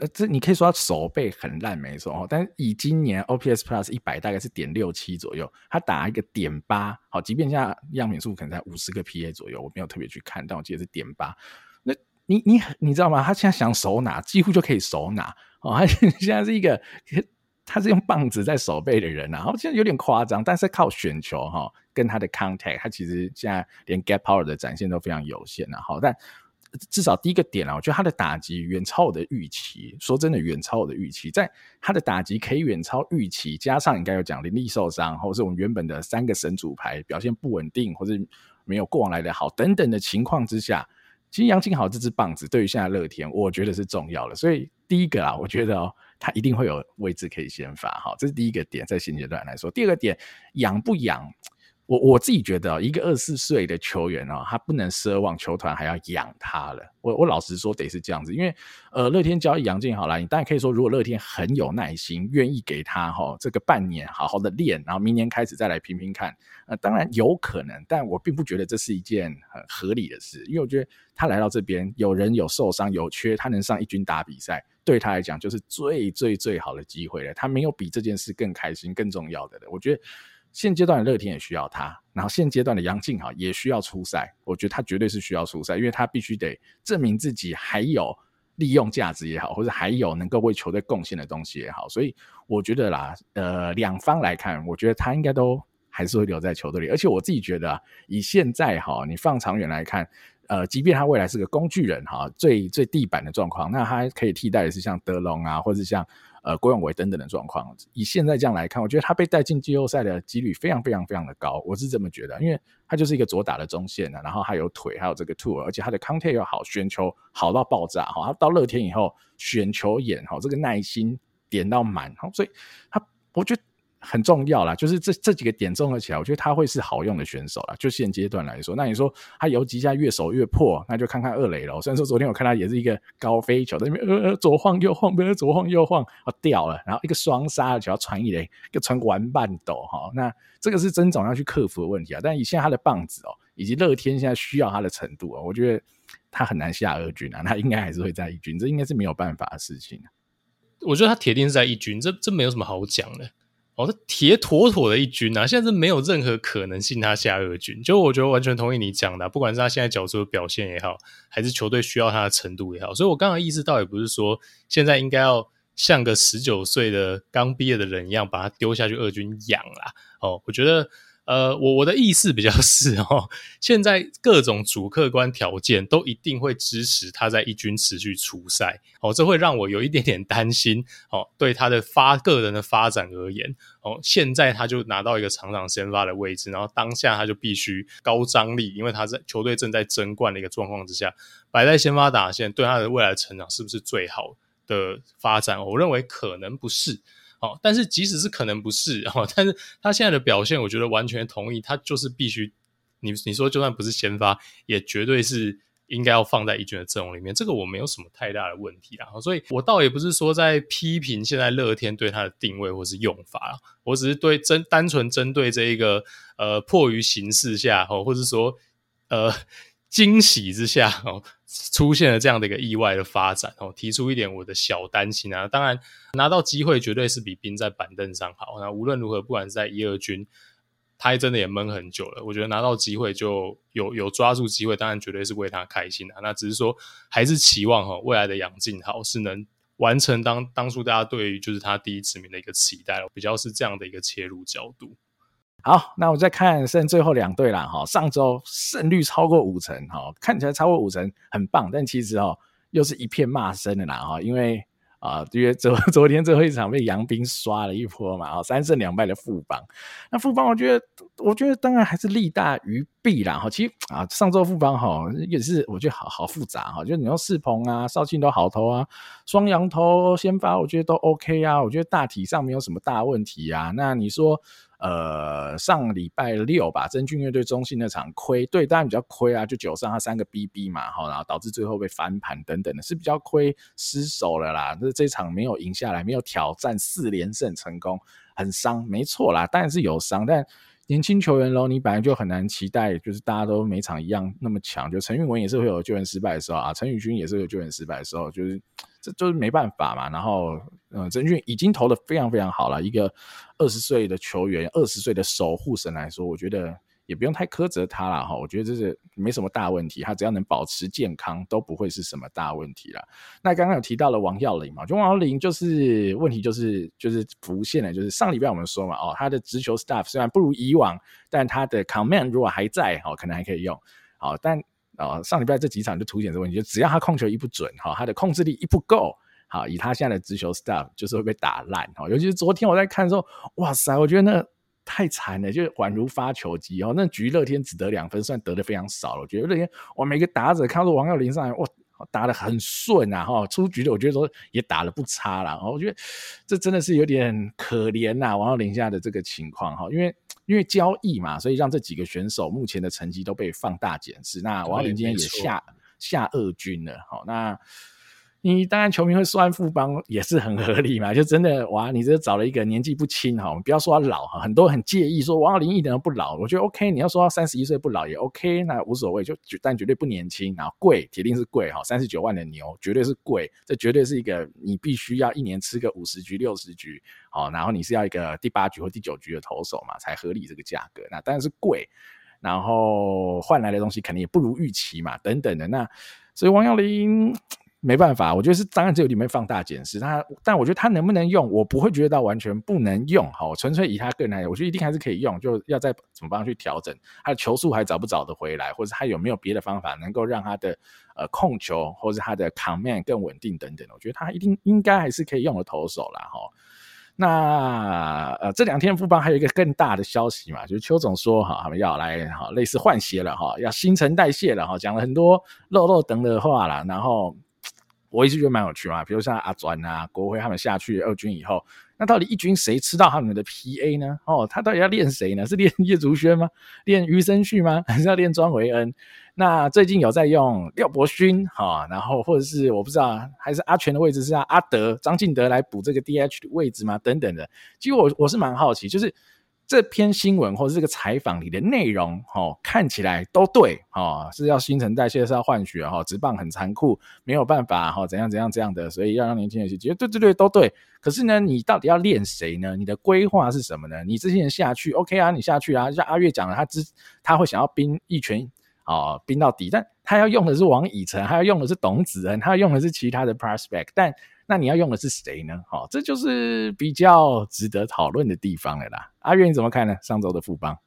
呃，这你可以说他手背很烂，没错哦。但以今年 OPS Plus 一百大概是点六七左右，他打一个点八，好，即便现在样品数可能在五十个 PA 左右，我没有特别去看，但我记得是点八。那你你你知道吗？他现在想手拿，几乎就可以手拿哦。他 现在是一个，他是用棒子在手背的人啊，然后现在有点夸张，但是靠选球哈，跟他的 contact，他其实现在连 gap power 的展现都非常有限啊。好，但。至少第一个点啊，我觉得他的打击远超我的预期。说真的，远超我的预期。在他的打击可以远超预期，加上你刚有讲林立受伤，或是我们原本的三个神主牌表现不稳定，或者没有过往来的好等等的情况之下，其实杨晋豪这支棒子对于现在乐天，我觉得是重要的。所以第一个啊，我觉得哦，他一定会有位置可以先发。哈，这是第一个点，在现阶段来说。第二个点，养不养？我我自己觉得，一个二十四岁的球员哦，他不能奢望球团还要养他了。我我老实说，得是这样子，因为呃，乐天交易杨晋豪来，你当然可以说，如果乐天很有耐心，愿意给他哈这个半年好好的练，然后明年开始再来拼拼看，呃，当然有可能，但我并不觉得这是一件很合理的事，因为我觉得他来到这边，有人有受伤有缺，他能上一军打比赛，对他来讲就是最最最好的机会了。他没有比这件事更开心、更重要的了。我觉得。现阶段的乐天也需要他，然后现阶段的杨晋豪也需要出赛，我觉得他绝对是需要出赛，因为他必须得证明自己还有利用价值也好，或者还有能够为球队贡献的东西也好，所以我觉得啦，呃，两方来看，我觉得他应该都还是会留在球队里，而且我自己觉得啊，以现在哈，你放长远来看，呃，即便他未来是个工具人哈，最最地板的状况，那他可以替代的是像德隆啊，或者像呃郭永伟等等的状况。以现在这样来看，我觉得他被带进季后赛的几率非常非常非常的高，我是这么觉得，因为他就是一个左打的中线啊，然后还有腿，还有这个 tool，而且他的 contact 又好，选球好到爆炸哈。他到乐天以后选球眼哈，这个耐心点到满，所以他我觉得。很重要啦，就是这这几个点综合起来，我觉得他会是好用的选手啦。就现阶段来说，那你说他游击现在越守越破，那就看看二垒了。虽然说昨天我看他也是一个高飞球，在那边呃左晃右晃，不是左晃右晃，啊掉了，然后一个双杀的球传一垒，一个传完半斗哈。那这个是曾总要去克服的问题啊。但以现在他的棒子哦，以及乐天现在需要他的程度啊，我觉得他很难下二军啊，他应该还是会在一军，这应该是没有办法的事情。我觉得他铁定是在一军，这这没有什么好讲的。哦，他铁妥妥的一军啊！现在是没有任何可能性他下二军，就我觉得完全同意你讲的，不管是他现在角色的表现也好，还是球队需要他的程度也好，所以我刚刚意识到也不是说现在应该要像个十九岁的刚毕业的人一样把他丢下去二军养啦。哦，我觉得。呃，我我的意思比较是哦，现在各种主客观条件都一定会支持他在一军持续出赛，哦，这会让我有一点点担心哦。对他的发个人的发展而言，哦，现在他就拿到一个场场先发的位置，然后当下他就必须高张力，因为他在球队正在争冠的一个状况之下，摆在先发打线，对他的未来成长是不是最好的发展？我认为可能不是。哦，但是即使是可能不是哦，但是他现在的表现，我觉得完全同意，他就是必须，你你说就算不是先发，也绝对是应该要放在一军的阵容里面，这个我没有什么太大的问题啦。所以我倒也不是说在批评现在乐天对他的定位或是用法，我只是对针单纯针对这一个呃迫于形势下哦，或者说呃。惊喜之下哦，出现了这样的一个意外的发展哦，提出一点我的小担心啊。当然拿到机会绝对是比兵在板凳上好。那无论如何，不管是在一二军，他真的也闷很久了。我觉得拿到机会就有有抓住机会，当然绝对是为他开心啊。那只是说，还是期望哈未来的杨敬豪是能完成当当初大家对于就是他第一指名的一个期待，比较是这样的一个切入角度。好，那我再看剩最后两队了哈。上周胜率超过五成哈，看起来超过五成很棒，但其实哦又是一片骂声的啦哈，因为啊，因为昨 昨天最后一场被杨斌刷了一波嘛，三胜两败的富邦。那富邦我觉得，我觉得当然还是利大于弊啦哈。其实啊，上周富邦哈也是我觉得好好复杂哈，就你说世鹏啊、少庆都好投啊，双羊投先发我觉得都 OK 啊，我觉得大体上没有什么大问题啊。那你说？呃，上礼拜六吧，真俊乐队中信那场亏，对，当然比较亏啊，就九上他三个 BB 嘛，然后导致最后被翻盘等等的，是比较亏失手了啦。那这场没有赢下来，没有挑战四连胜成功，很伤，没错啦，当然是有伤，但年轻球员喽，你本来就很难期待，就是大家都每场一样那么强。就陈韵文也是会有救援失败的时候啊，陈宇勋也是有救援失败的时候，就是。这就是没办法嘛，然后，呃，曾俊已经投的非常非常好了。一个二十岁的球员，二十岁的守护神来说，我觉得也不用太苛责他了哈。我觉得这是没什么大问题，他只要能保持健康，都不会是什么大问题了。那刚刚有提到了王耀林嘛，就王耀林就是问题就是就是浮现了，就是上礼拜我们说嘛，哦，他的直球 staff 虽然不如以往，但他的 command 如果还在，哦，可能还可以用，好，但。哦，上礼拜这几场就凸显这个问题，就只要他控球一不准，哈，他的控制力一不够，好，以他现在的直球 stuff 就是会被打烂，哈，尤其是昨天我在看的时候，哇塞，我觉得那太惨了，就宛如发球机哦，那局乐天只得两分，算得的非常少了，我觉得乐天我每个打者看到王耀林上来，哇。打得很顺啊，哈，出局的我觉得说也打得不差了，我觉得这真的是有点可怜呐，王耀林下的这个情况哈，因为因为交易嘛，所以让这几个选手目前的成绩都被放大检视。那王耀林今天也下下二军了，好，那。你当然球迷会酸富邦也是很合理嘛，就真的哇，你这找了一个年纪不轻哈，不要说他老哈，很多很介意说王耀林一点都不老，我觉得 OK，你要说他三十一岁不老也 OK，那无所谓，就但绝对不年轻，然后贵铁定是贵哈，三十九万的牛绝对是贵，这绝对是一个你必须要一年吃个五十局六十局，好，然后你是要一个第八局或第九局的投手嘛才合理这个价格，那当然是贵，然后换来的东西肯定也不如预期嘛，等等的，那所以王耀林。没办法，我觉得是当然这里面放大检视他，但我觉得他能不能用，我不会觉得到完全不能用。好，纯粹以他个人来讲，我觉得一定还是可以用，就要再怎么帮去调整他的球速还找不找得回来，或者他有没有别的方法能够让他的呃控球或者他的 command 更稳定等等。我觉得他一定应该还是可以用的投手啦。哈。那呃这两天富邦还有一个更大的消息嘛，就是邱总说哈，他们要来哈类似换血了哈，要新陈代谢了哈，讲了很多肉肉等的话了，然后。我一直觉得蛮有趣嘛，比如像阿转啊、国辉他们下去二军以后，那到底一军谁吃到他们的 PA 呢？哦，他到底要练谁呢？是练叶竹轩吗？练余生旭吗？还是要练庄维恩？那最近有在用廖博勋哈，然后或者是我不知道，还是阿全的位置是让阿德张进德来补这个 DH 的位置吗？等等的，其实我我是蛮好奇，就是。这篇新闻或者这个采访里的内容，哦，看起来都对，哦，是要新陈代谢，是要换血，哈，职棒很残酷，没有办法，哈，怎样怎样这样的，所以要让年轻人去，觉得对对对都对。可是呢，你到底要练谁呢？你的规划是什么呢？你这些人下去，OK 啊，你下去啊，像阿月讲了，他之他会想要兵一拳，哦，兵到底，但他要用的是王以诚，他要用的是董子恩，他要用的是其他的 prospect，但。那你要用的是谁呢？好，这就是比较值得讨论的地方了啦。阿月你怎么看呢？上周的富邦，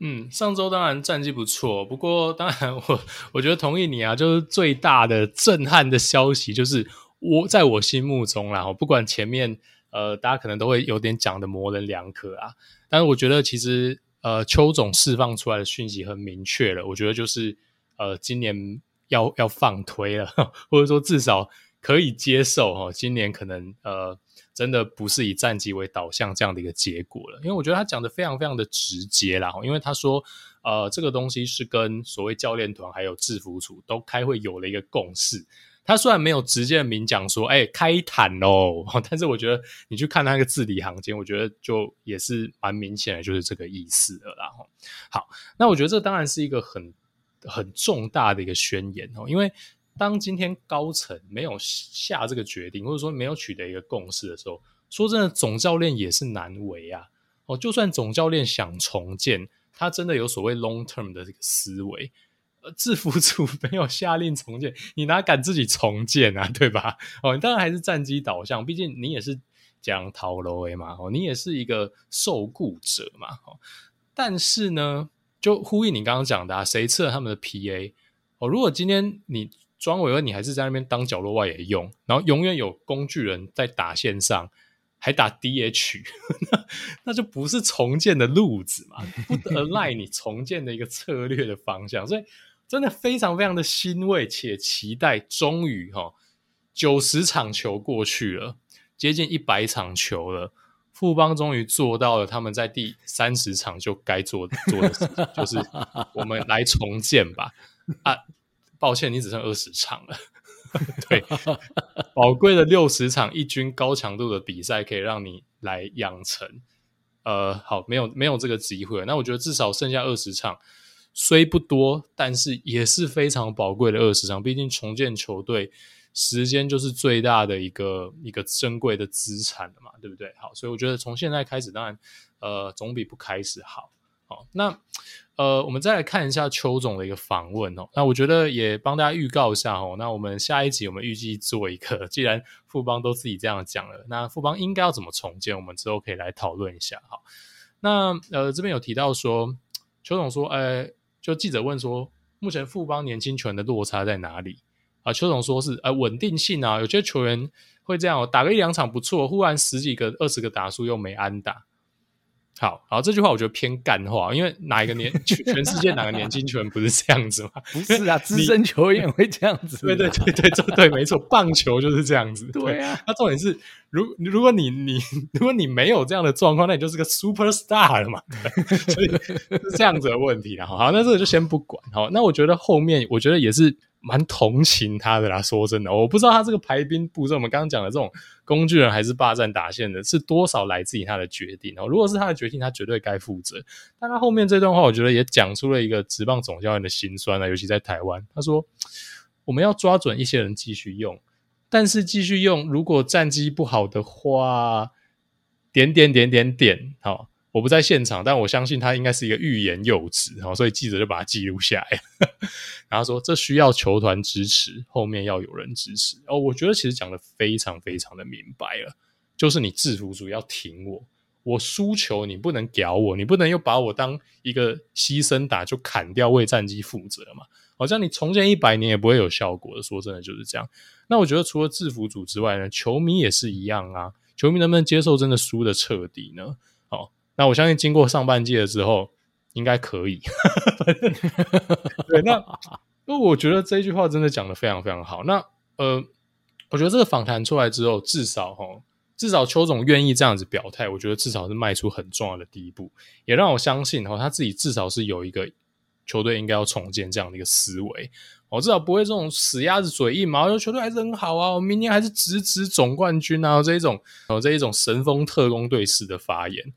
嗯，上周当然战绩不错，不过当然我我觉得同意你啊，就是最大的震撼的消息就是我在我心目中啦，不管前面呃大家可能都会有点讲的模棱两可啊，但是我觉得其实呃邱总释放出来的讯息很明确了，我觉得就是呃今年要要放推了，或者说至少。可以接受哈，今年可能呃真的不是以战绩为导向这样的一个结果了，因为我觉得他讲的非常非常的直接啦，因为他说呃这个东西是跟所谓教练团还有制服组都开会有了一个共识，他虽然没有直接的明讲说哎开坦喽，但是我觉得你去看他那个字里行间，我觉得就也是蛮明显的，就是这个意思了啦。好，那我觉得这当然是一个很很重大的一个宣言哦，因为。当今天高层没有下这个决定，或者说没有取得一个共识的时候，说真的，总教练也是难为啊。哦，就算总教练想重建，他真的有所谓 long term 的这个思维，呃，制服组 没有下令重建，你哪敢自己重建啊？对吧？哦，你当然还是战绩导向，毕竟你也是讲头路的嘛，哦，你也是一个受雇者嘛，哦。但是呢，就呼应你刚刚讲的，啊，谁吃了他们的 PA？哦，如果今天你庄伟文，你还是在那边当角落外野用，然后永远有工具人在打线上，还打 DH，那那就不是重建的路子嘛，不得赖你重建的一个策略的方向，所以真的非常非常的欣慰且期待，终于哈九十场球过去了，接近一百场球了，富邦终于做到了他们在第三十场就该做做的事情，就是我们来重建吧啊。抱歉，你只剩二十场了。对，宝贵的六十场一军高强度的比赛，可以让你来养成。呃，好，没有没有这个机会。那我觉得至少剩下二十场，虽不多，但是也是非常宝贵的二十场。毕竟重建球队，时间就是最大的一个一个珍贵的资产了嘛，对不对？好，所以我觉得从现在开始，当然，呃，总比不开始好。好，那。呃，我们再来看一下邱总的一个访问哦。那我觉得也帮大家预告一下哦。那我们下一集我们预计做一个，既然富邦都自己这样讲了，那富邦应该要怎么重建？我们之后可以来讨论一下哈。那呃，这边有提到说，邱总说，呃，就记者问说，目前富邦年轻球员的落差在哪里啊？邱总说是呃稳定性啊，有些球员会这样，打个一两场不错，忽然十几个、二十个打数又没安打。好，好，这句话我觉得偏干话，因为哪一个年全世界哪个年轻球员不是这样子吗？不是啊，资深球员会这样子。对对对对对对，没错，棒球就是这样子。对啊，那重点是，如如果你你如果你没有这样的状况，那你就是个 super star 了嘛。对，所以 是这样子的问题啦。好，那这个就先不管。好，那我觉得后面我觉得也是。蛮同情他的啦，说真的，我不知道他这个排兵布阵，我们刚刚讲的这种工具人还是霸占打线的，是多少来自于他的决定哦。如果是他的决定，他绝对该负责。但他后面这段话，我觉得也讲出了一个职棒总教练的心酸啊，尤其在台湾。他说：“我们要抓准一些人继续用，但是继续用，如果战绩不好的话，点点点点点，好，我不在现场，但我相信他应该是一个欲言又止，然后所以记者就把它记录下来，然后说这需要球团支持，后面要有人支持。哦，我觉得其实讲得非常非常的明白了，就是你制服组要挺我，我输球你不能屌我，你不能又把我当一个牺牲打就砍掉为战绩负责嘛，好像你重建一百年也不会有效果的。说真的就是这样。那我觉得除了制服组之外呢，球迷也是一样啊，球迷能不能接受真的输得彻底呢？那我相信经过上半季了之后，应该可以。对，那那我觉得这句话真的讲得非常非常好。那呃，我觉得这个访谈出来之后，至少哈，至少邱总愿意这样子表态，我觉得至少是迈出很重要的第一步，也让我相信哈，他自己至少是有一个球队应该要重建这样的一个思维。我至少不会这种死鸭子嘴硬嘛，说球队还是很好啊，我明年还是直指总冠军啊，这一种哦这一种神风特工队式的发言。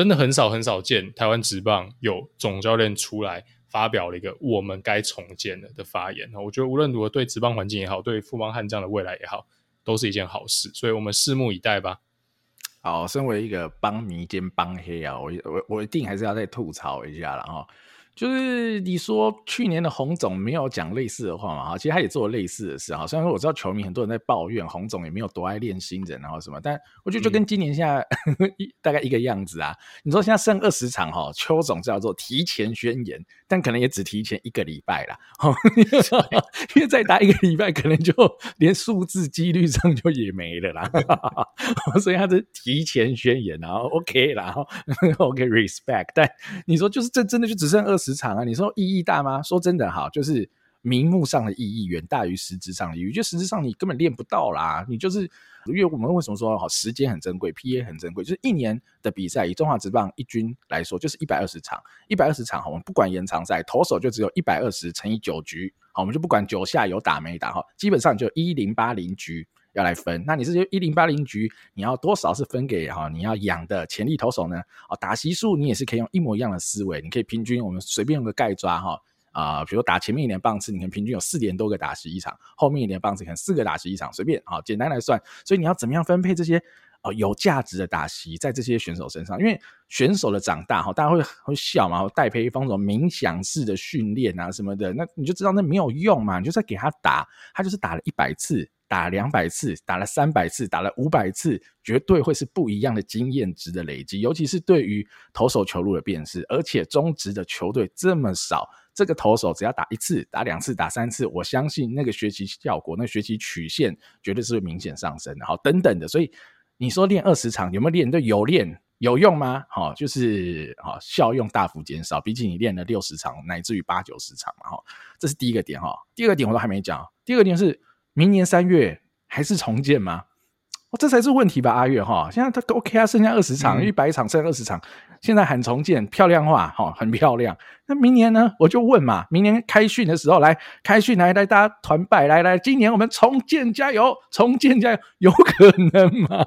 真的很少很少见，台湾职棒有总教练出来发表了一个“我们该重建了”的发言。我觉得无论如何，对职棒环境也好，对富邦悍将的未来也好，都是一件好事。所以，我们拭目以待吧。好，身为一个帮迷兼帮黑啊，我我我一定还是要再吐槽一下了哈。就是你说去年的洪总没有讲类似的话嘛？哈，其实他也做了类似的事哈。虽然说我知道球迷很多人在抱怨洪总也没有多爱练新人，然后什么，但我觉得就跟今年现在、嗯、大概一个样子啊。你说现在剩二十场哈，邱总叫做提前宣言，但可能也只提前一个礼拜啦。因为再打一个礼拜，可能就连数字几率上就也没了啦。所以他是提前宣言，然后 OK，然后 OK respect。但你说就是这真的就只剩二十。职场啊，你说意义大吗？说真的哈，就是名目上的意义远大于实质上的意义。就实质上你根本练不到啦。你就是因为我们为什么说好时间很珍贵，PA 很珍贵，就是一年的比赛，以中华职棒一军来说，就是一百二十场，一百二十场。我们不管延长赛，投手就只有一百二十乘以九局，好，我们就不管九下有打没打哈，基本上就一零八零局。要来分，那你是一零八零局，你要多少是分给哈你要养的潜力投手呢？哦，打席数你也是可以用一模一样的思维，你可以平均我们随便用个盖抓哈啊，比如打前面一年棒次，你看平均有四点多个打席一场，后面一年棒次可能四个打席一场，随便啊，简单来算。所以你要怎么样分配这些哦有价值的打席在这些选手身上？因为选手的长大哈，大家会会笑嘛，戴培峰这种冥想式的训练啊什么的，那你就知道那没有用嘛，你就在给他打，他就是打了一百次。打两百次，打了三百次，打了五百次，绝对会是不一样的经验值的累积。尤其是对于投手球路的辨识，而且中职的球队这么少，这个投手只要打一次、打两次、打三次，我相信那个学习效果、那学习曲线绝对是会明显上升的。好，等等的，所以你说练二十场有没有练？对，有练有用吗？好，就是好效用大幅减少，毕竟你练了六十场乃至于八九十场嘛。哈，这是第一个点哈。第二个点我都还没讲，第二个点是。明年三月还是重建吗？哦，这才是问题吧，阿月哈。现在他 OK 啊，剩下二十场，一百场剩二十场，现在喊重建，漂亮话哈，很漂亮。那明年呢？我就问嘛，明年开训的时候来开训，来来大家团拜，来来，今年我们重建加油，重建加油，有可能吗？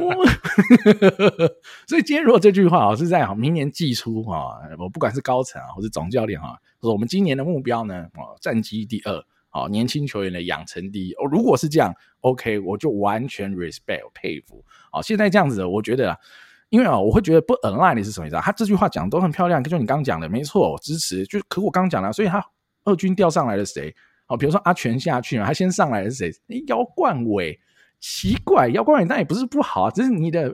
我 所以今天如果这句话是在明年季初哈，我不管是高层啊，或是总教练哈，说我们今年的目标呢，哦，战绩第二。哦，年轻球员的养成第一哦，如果是这样，OK，我就完全 respect 佩服。哦，现在这样子，我觉得，因为啊，我会觉得不 align 的是什么意思啊？他这句话讲的都很漂亮，就你刚刚讲的没错，我支持。就可我刚刚讲了，所以他二军调上来的谁？哦，比如说阿全下去嘛，他先上来的是谁？姚冠伟，奇怪，姚冠伟那也不是不好啊，只是你的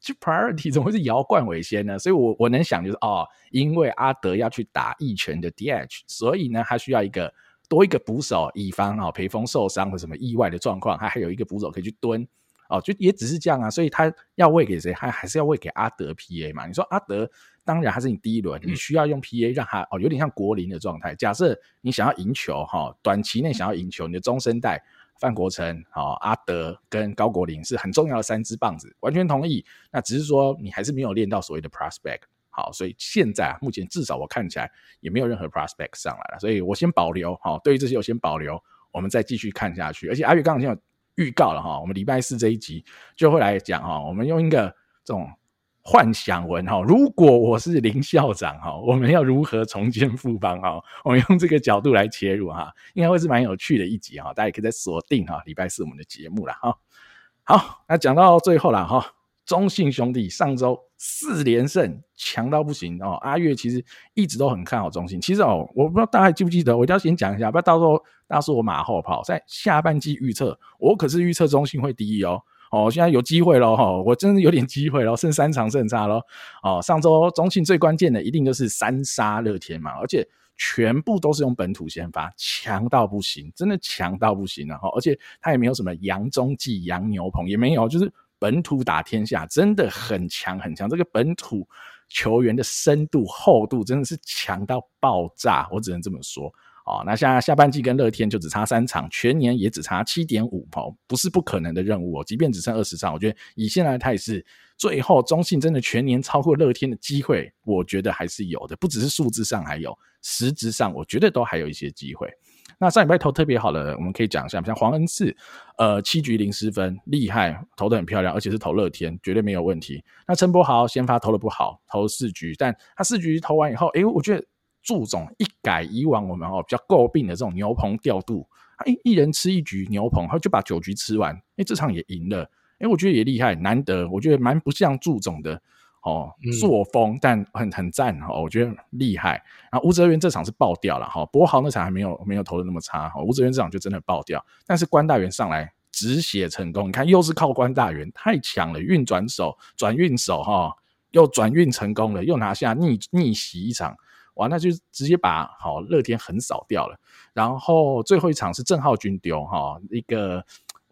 就 priority 怎么会是姚冠伟先呢？所以我我能想就是哦，因为阿德要去打一拳的 DH，所以呢，他需要一个。多一个捕手，以防啊裴峰受伤或什么意外的状况，他还有一个捕手可以去蹲哦，就也只是这样啊，所以他要喂给谁？他还是要喂给阿德 PA 嘛？你说阿德，当然他是你第一轮，你需要用 PA 让他哦，有点像国林的状态。假设你想要赢球哈，短期内想要赢球，你的中生代范国成、哦、阿德跟高国林是很重要的三支棒子，完全同意。那只是说你还是没有练到所谓的 prospect。好，所以现在啊，目前至少我看起来也没有任何 prospect 上来了，所以我先保留。好，对于这些我先保留，我们再继续看下去。而且阿月刚刚已经有预告了哈，我们礼拜四这一集就会来讲哈，我们用一个这种幻想文哈，如果我是林校长哈，我们要如何重建富邦哈？我们用这个角度来切入哈，应该会是蛮有趣的一集哈，大家也可以再锁定哈，礼拜四我们的节目了哈。好，那讲到最后了哈。中信兄弟上周四连胜，强到不行哦。阿月其实一直都很看好中信。其实哦，我不知道大家记不记得，我一定要先讲一下，不要到时候大家说我马后炮。在下半季预测，我可是预测中信会第一哦。哦，现在有机会了哈，我真的有点机会了，剩三场胜差了。哦，上周中信最关键的一定就是三杀乐天嘛，而且全部都是用本土先发，强到不行，真的强到不行了哈。而且他也没有什么洋中继、洋牛棚，也没有，就是。本土打天下真的很强很强，这个本土球员的深度厚度真的是强到爆炸，我只能这么说哦。那像下半季跟乐天就只差三场，全年也只差七点五哦，不是不可能的任务哦。即便只剩二十场，我觉得以现在的态势，最后中信真的全年超过乐天的机会，我觉得还是有的，不只是数字上还有，实质上我觉得都还有一些机会。那上礼拜投特别好的，我们可以讲一下，像黄恩赐，呃，七局零失分，厉害，投得很漂亮，而且是投乐天，绝对没有问题。那陈柏豪先发投的不好，投四局，但他四局投完以后，诶，我觉得祝总一改以往我们哦比较诟病的这种牛棚调度，他一一人吃一局牛棚，他就把九局吃完，诶，这场也赢了，诶，我觉得也厉害，难得，我觉得蛮不像祝总的。哦，作风，但很很赞哦，我觉得厉害。然后吴哲源这场是爆掉了哈，柏豪那场还没有没有投的那么差哈，吴哲源这场就真的爆掉。但是关大元上来止血成功，你看又是靠关大元，太强了，运转手转运手哈，又转运成功了，又拿下逆逆袭一场，哇，那就直接把好乐天横扫掉了。然后最后一场是郑浩军丢哈一个。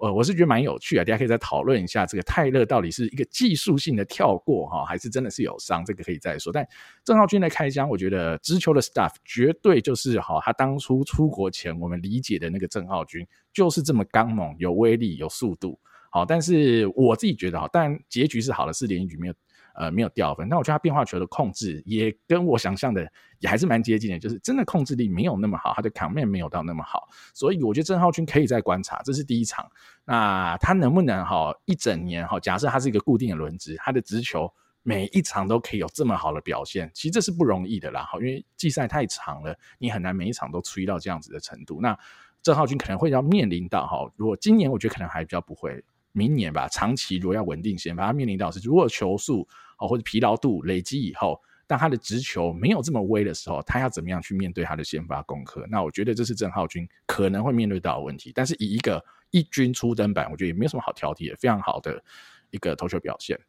呃，我是觉得蛮有趣啊，大家可以再讨论一下这个泰勒到底是一个技术性的跳过哈，还是真的是有伤，这个可以再说。但郑浩君的开箱，我觉得直球的 stuff 绝对就是哈，他当初出国前我们理解的那个郑浩君，就是这么刚猛、有威力、有速度。好，但是我自己觉得哈，但结局是好的，是连一局没有。呃，没有掉分，但我觉得他变化球的控制也跟我想象的也还是蛮接近的，就是真的控制力没有那么好，他的 command 没有到那么好，所以我觉得郑浩均可以再观察，这是第一场。那他能不能哈一整年哈，假设他是一个固定的轮值，他的直球每一场都可以有这么好的表现，其实这是不容易的啦，哈，因为季赛太长了，你很难每一场都吹到这样子的程度。那郑浩均可能会要面临到哈，如果今年我觉得可能还比较不会。明年吧，长期如果要稳定先发，他面临到是如果球速哦或者疲劳度累积以后，当他的直球没有这么威的时候，他要怎么样去面对他的先发功课？那我觉得这是郑浩均可能会面对到的问题。但是以一个一军初登板，我觉得也没有什么好挑剔的，非常好的一个投球表现。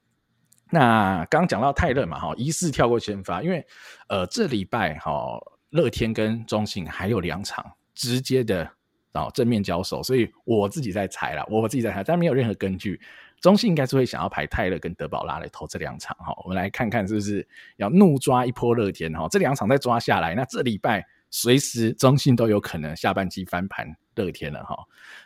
那刚刚讲到泰勒嘛，哈，疑似跳过先发，因为呃这礼拜哈乐天跟中信还有两场直接的。哦，正面交手，所以我自己在猜啦，我自己在猜，但没有任何根据。中信应该是会想要排泰勒跟德保拉来投这两场哈，我们来看看是不是要怒抓一波乐天哈，这两场再抓下来，那这礼拜随时中信都有可能下半季翻盘乐天了哈。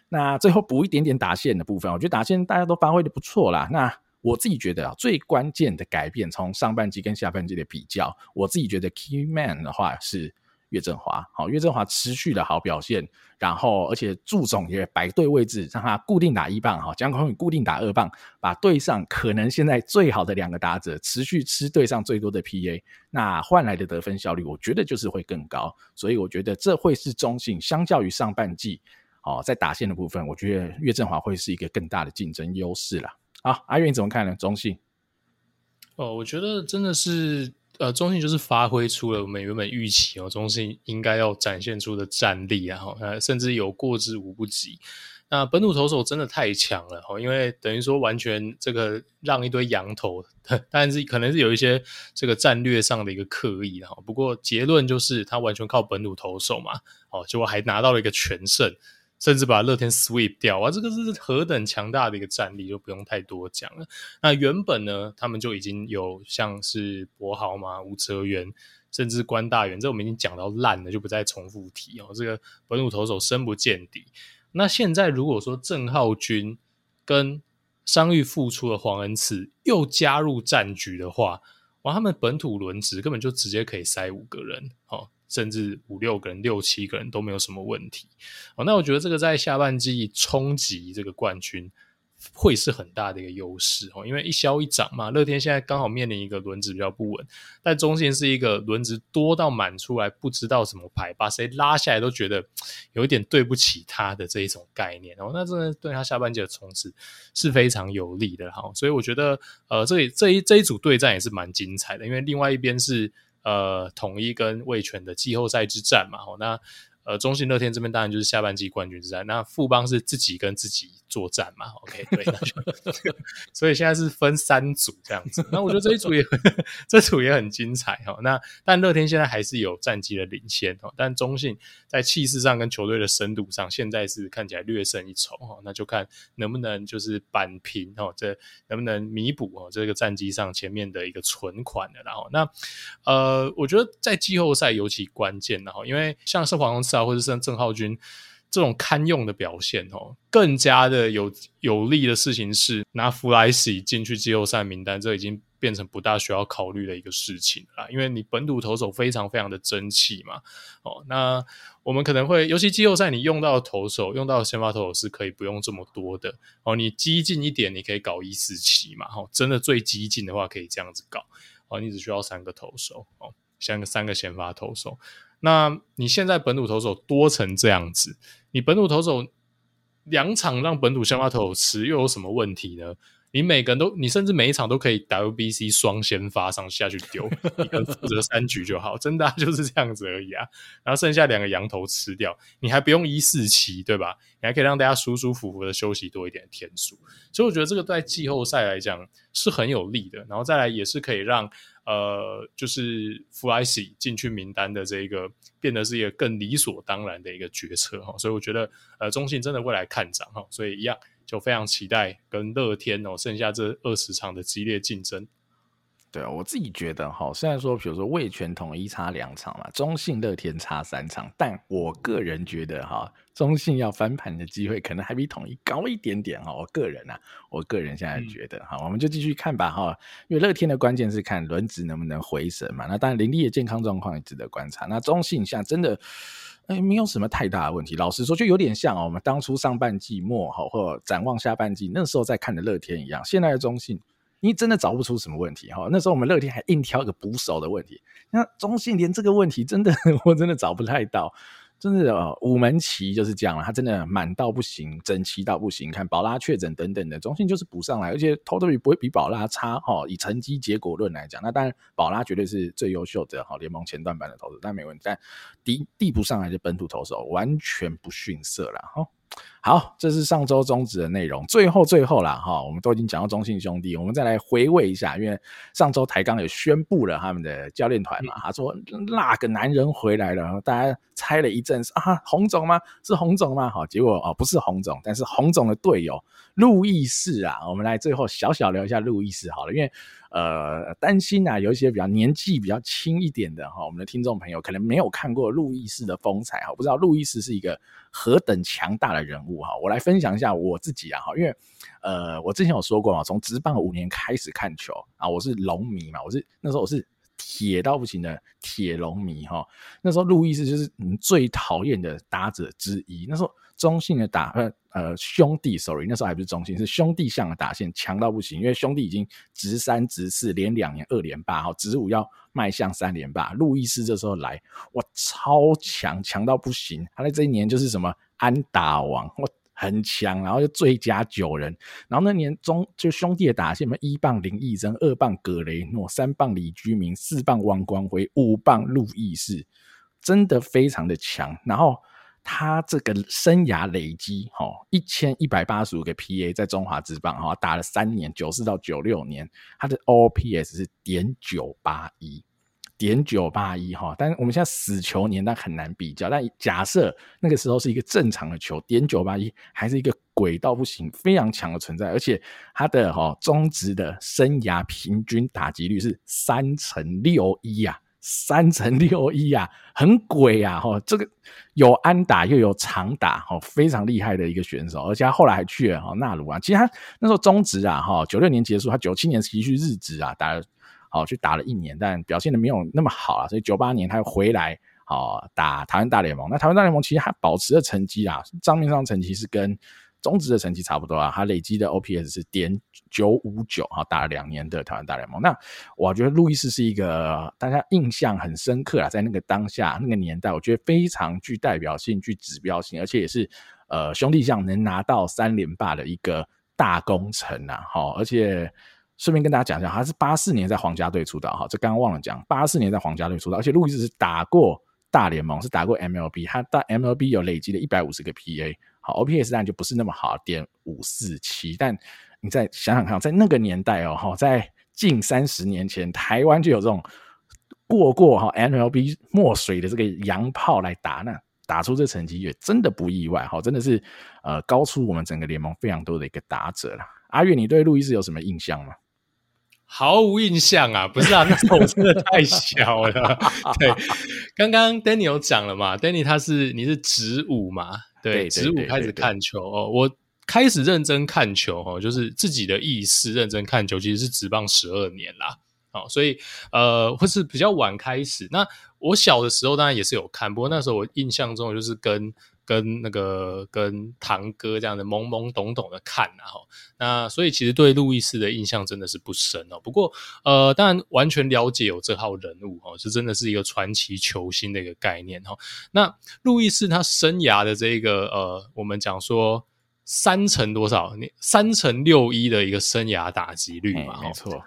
那最后补一点点打线的部分，我觉得打线大家都发挥的不错啦。那我自己觉得啊，最关键的改变从上半季跟下半季的比较，我自己觉得 key man 的话是。岳振华，好，岳振华持续的好表现，然后而且祝总也摆对位置，让他固定打一棒，哈，江坤宇固定打二棒，把队上可能现在最好的两个打者持续吃队上最多的 PA，那换来的得分效率，我觉得就是会更高，所以我觉得这会是中信相较于上半季，哦，在打线的部分，我觉得岳振华会是一个更大的竞争优势了。好，阿月你怎么看呢？中信？哦，我觉得真的是。呃，中信就是发挥出了我们原本预期哦，中信应该要展现出的战力啊，哈，甚至有过之无不及。那本土投手真的太强了哈，因为等于说完全这个让一堆洋投，但是可能是有一些这个战略上的一个刻意哈。不过结论就是他完全靠本土投手嘛，哦，结果还拿到了一个全胜。甚至把乐天 sweep 掉啊！这个是何等强大的一个战力，就不用太多讲了。那原本呢，他们就已经有像是柏豪嘛、吴哲源，甚至关大元，这我们已经讲到烂了，就不再重复提哦。这个本土投手深不见底。那现在如果说郑浩均跟伤愈复出的黄恩赐又加入战局的话，哇，他们本土轮值根本就直接可以塞五个人哦。甚至五六个人、六七个人都没有什么问题。哦，那我觉得这个在下半季冲击这个冠军会是很大的一个优势哦，因为一消一长嘛。乐天现在刚好面临一个轮值比较不稳，但中信是一个轮值多到满出来，不知道怎么排，把谁拉下来都觉得有一点对不起他的这一种概念哦。那真的对他下半季的冲刺是非常有利的哈。所以我觉得呃，这里这一这一组对战也是蛮精彩的，因为另外一边是呃统一跟味全的季后赛之战嘛。哦，那。呃，中信乐天这边当然就是下半季冠军之战，那富邦是自己跟自己作战嘛，OK，对，那就所以现在是分三组这样子。那我觉得这一组也 这组也很精彩哈。那但乐天现在还是有战绩的领先哦，但中信在气势上跟球队的深度上，现在是看起来略胜一筹哈。那就看能不能就是扳平哦，这能不能弥补哦这个战绩上前面的一个存款的。然后那呃，我觉得在季后赛尤其关键的哈，因为像是黄龙次。或者像郑浩均这种堪用的表现哦，更加的有有利的事情是拿弗莱西进去季后赛名单，这已经变成不大需要考虑的一个事情了。因为你本土投手非常非常的争气嘛，哦，那我们可能会，尤其季后赛你用到的投手，用到的先发投手是可以不用这么多的哦。你激进一点，你可以搞一四七嘛，哦，真的最激进的话可以这样子搞哦，你只需要三个投手哦，像个三个先发投手。那你现在本土投手多成这样子，你本土投手两场让本土先发投手吃，又有什么问题呢？你每个人都，你甚至每一场都可以 WBC 双先发上下去丢，你负责三局就好，真的、啊、就是这样子而已啊。然后剩下两个羊头吃掉，你还不用一四七，对吧？你还可以让大家舒舒服服的休息多一点天数。所以我觉得这个在季后赛来讲是很有利的。然后再来也是可以让呃，就是弗莱西进去名单的这个变得是一个更理所当然的一个决策哈。所以我觉得呃，中信真的未来看涨哈。所以一样。就非常期待跟乐天哦，剩下这二十场的激烈竞争。对啊，我自己觉得哈，虽然说比如说味全统一差两场嘛，中信乐天差三场，但我个人觉得哈，中信要翻盘的机会可能还比统一高一点点哈。我个人啊，我个人现在觉得哈，嗯、我们就继续看吧哈。因为乐天的关键是看轮值能不能回神嘛，那当然林立的健康状况也值得观察。那中信现在真的。哎，没有什么太大的问题。老实说，就有点像我们当初上半季末哈，或展望下半季那时候在看的乐天一样。现在的中信，你真的找不出什么问题哈。那时候我们乐天还硬挑一个捕手的问题，那中信连这个问题真的，我真的找不太到。真的哦，五门旗就是这样了，他真的满到不行，整齐到不行。看宝拉确诊等等的，中信就是补上来，而且投的比不会比宝拉差哈。以成绩结果论来讲，那当然宝拉绝对是最优秀的哈，联盟前段版的投手，但没问题。但递递不上来的本土投手完全不逊色了哈。好，这是上周中职的内容。最后，最后啦，哈，我们都已经讲到中信兄弟，我们再来回味一下，因为上周台钢也宣布了他们的教练团嘛，他说那个男人回来了，大家猜了一阵啊，洪总吗？是洪总吗？好，结果哦，不是洪总，但是洪总的队友路易士啊，我们来最后小小聊一下路易士好了，因为。呃，担心啊，有一些比较年纪比较轻一点的哈，我们的听众朋友可能没有看过路易斯的风采哈，不知道路易斯是一个何等强大的人物好。我来分享一下我自己啊哈，因为呃，我之前有说过嘛，从职棒五年开始看球啊，我是龙迷嘛，我是那时候我是铁到不行的铁龙迷哈。那时候路易斯就是你最讨厌的打者之一，那时候。中信的打呃呃兄弟，sorry，那时候还不是中信，是兄弟向的打线强到不行，因为兄弟已经直三直四连两年二连霸，哈，直五要迈向三连霸。路易斯这时候来，哇，超强，强到不行。他在这一年就是什么安打王，哇，很强，然后就最佳九人。然后那年中就兄弟的打线嘛，一棒林义珍，二棒葛雷诺，三棒李居明，四棒王光辉，五棒路易斯，真的非常的强。然后。他这个生涯累积，哈，一千一百八十五个 PA 在中华职棒，哈，打了三年，九四到九六年，他的 OPS 是点九八一，点九八一，哈，但是我们现在死球年代很难比较，但假设那个时候是一个正常的球，点九八一还是一个鬼到不行，非常强的存在，而且他的哈中职的生涯平均打击率是三成六一啊。三乘六一啊，很鬼啊！哈，这个有安打又有长打，哈，非常厉害的一个选手。而且他后来还去了哈纳鲁啊。其实他那时候中职啊，哈，九六年结束，他九七年其实去日职啊打了，好去打了一年，但表现的没有那么好啊。所以九八年他又回来，好打台湾大联盟。那台湾大联盟其实他保持的成绩啊，账面上成绩是跟中职的成绩差不多啊，他累积的 OPS 是点九五九，哈，打了两年的台湾大联盟。那我觉得路易斯是一个大家印象很深刻啊，在那个当下那个年代，我觉得非常具代表性、具指标性，而且也是呃兄弟象能拿到三连霸的一个大功臣啊，好，而且。顺便跟大家讲一下，他是八四年在皇家队出道，哈，这刚刚忘了讲，八四年在皇家队出道，而且路易斯是打过大联盟，是打过 MLB，他打 MLB 有累积了一百五十个 PA，好，OPS 当然就不是那么好，点五四七，但你再想想看，在那个年代哦，哈，在近三十年前，台湾就有这种过过哈 MLB 墨水的这个洋炮来打，那打出这成绩也真的不意外，哈，真的是呃高出我们整个联盟非常多的一个打者了。阿月，你对路易斯有什么印象吗？毫无印象啊，不是啊，那时候我真的太小了。对，刚刚 Danny 有讲了嘛，Danny 他是你是职五嘛，对，十五开始看球哦。我开始认真看球哦，就是自己的意识认真看球，其实是职棒十二年啦。哦，所以呃，或是比较晚开始。那我小的时候当然也是有看，不过那时候我印象中就是跟。跟那个跟堂哥这样的懵懵懂懂的看，然后那所以其实对路易斯的印象真的是不深哦。不过呃，当然完全了解有这号人物哦，是真的是一个传奇球星的一个概念哈。那路易斯他生涯的这个呃，我们讲说三成多少？三成六一的一个生涯打击率嘛，没错。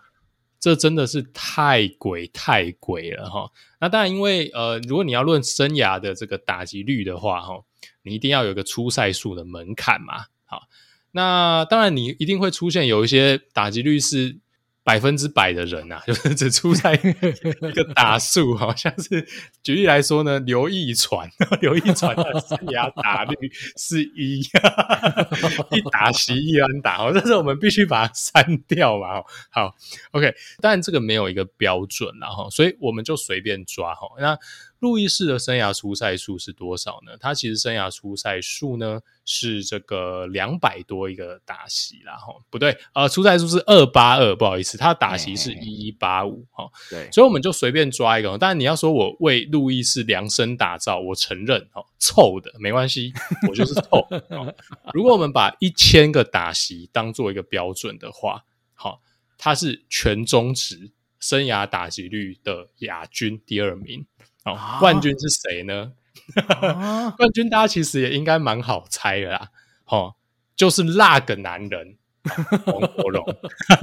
这真的是太鬼太鬼了哈！那当然，因为呃，如果你要论生涯的这个打击率的话，哈，你一定要有一个出赛数的门槛嘛。好，那当然你一定会出现有一些打击率是。百分之百的人啊，就是只出在一个打数，好像是举例来说呢，刘一传，刘一传的生涯打率是一，一打十一安打，好，但是我们必须把它删掉嘛，好，OK，当然这个没有一个标准，然后，所以我们就随便抓哈，那。路易士的生涯出赛数是多少呢？他其实生涯出赛数呢是这个两百多一个打席啦，哈，不对，呃，出赛数是二八二，不好意思，他打席是一一八五，哈，对，所以我们就随便抓一个。当然你要说我为路易士量身打造，我承认，哈，凑的没关系，我就是凑。如果我们把一千个打席当做一个标准的话，好，他是全中职生涯打击率的亚军第二名。哦，冠军是谁呢？啊、冠军大家其实也应该蛮好猜的啦，哦，就是那个男人 王柏融。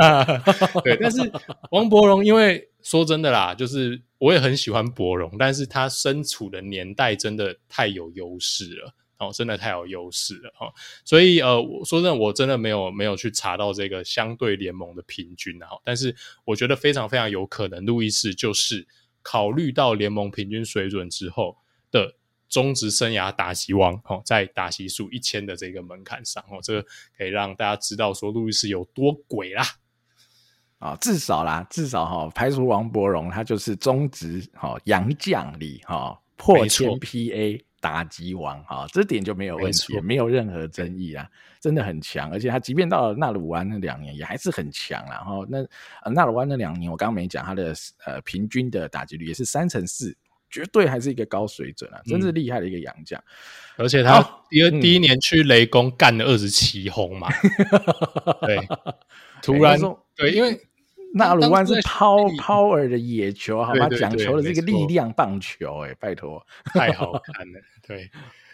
对，但是王柏荣，因为说真的啦，就是我也很喜欢柏荣，但是他身处的年代真的太有优势了，哦，真的太有优势了，哦，所以呃，说真的，我真的没有没有去查到这个相对联盟的平均，哈，但是我觉得非常非常有可能，路易斯就是。考虑到联盟平均水准之后的中职生涯打击王，哦，在打击数一千的这个门槛上，哦，这个可以让大家知道说路易斯有多鬼啦，啊，至少啦，至少哈，排除王柏荣，他就是中职哈洋将里哈破千 PA。打击王哈，这点就没有问题，没，没有任何争议啊，真的很强。而且他即便到了纳鲁湾那两年，也还是很强。然后那呃纳鲁湾那两年，我刚刚没讲他的呃平均的打击率也是三成四，绝对还是一个高水准啊，真是厉害的一个洋将。而且他第二第一年去雷公干了二十七轰嘛，对，突然对，因为。纳鲁湾是抛抛尔的野球，好吧，讲求的这个力量棒球，哎，拜托，太好看了。对，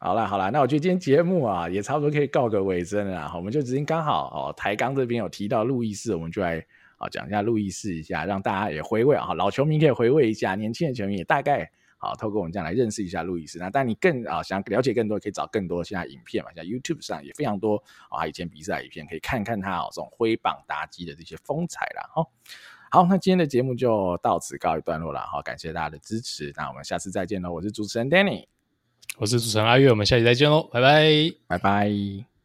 好了好了，那我觉得今天节目啊，也差不多可以告个尾声了。我们就直接刚好哦，台钢这边有提到路易斯，我们就来啊讲一下路易斯一下，让大家也回味啊，老球迷可以回味一下，年轻的球迷也大概。好，透过我们这样来认识一下路易斯。那但你更啊想了解更多，可以找更多现在影片嘛，像 YouTube 上也非常多啊，以前比赛影片可以看看他哦这种挥棒打击的这些风采啦。好，好，那今天的节目就到此告一段落了。好，感谢大家的支持，那我们下次再见喽。我是主持人 Danny，我是主持人阿月，我们下期再见喽，拜拜，拜拜。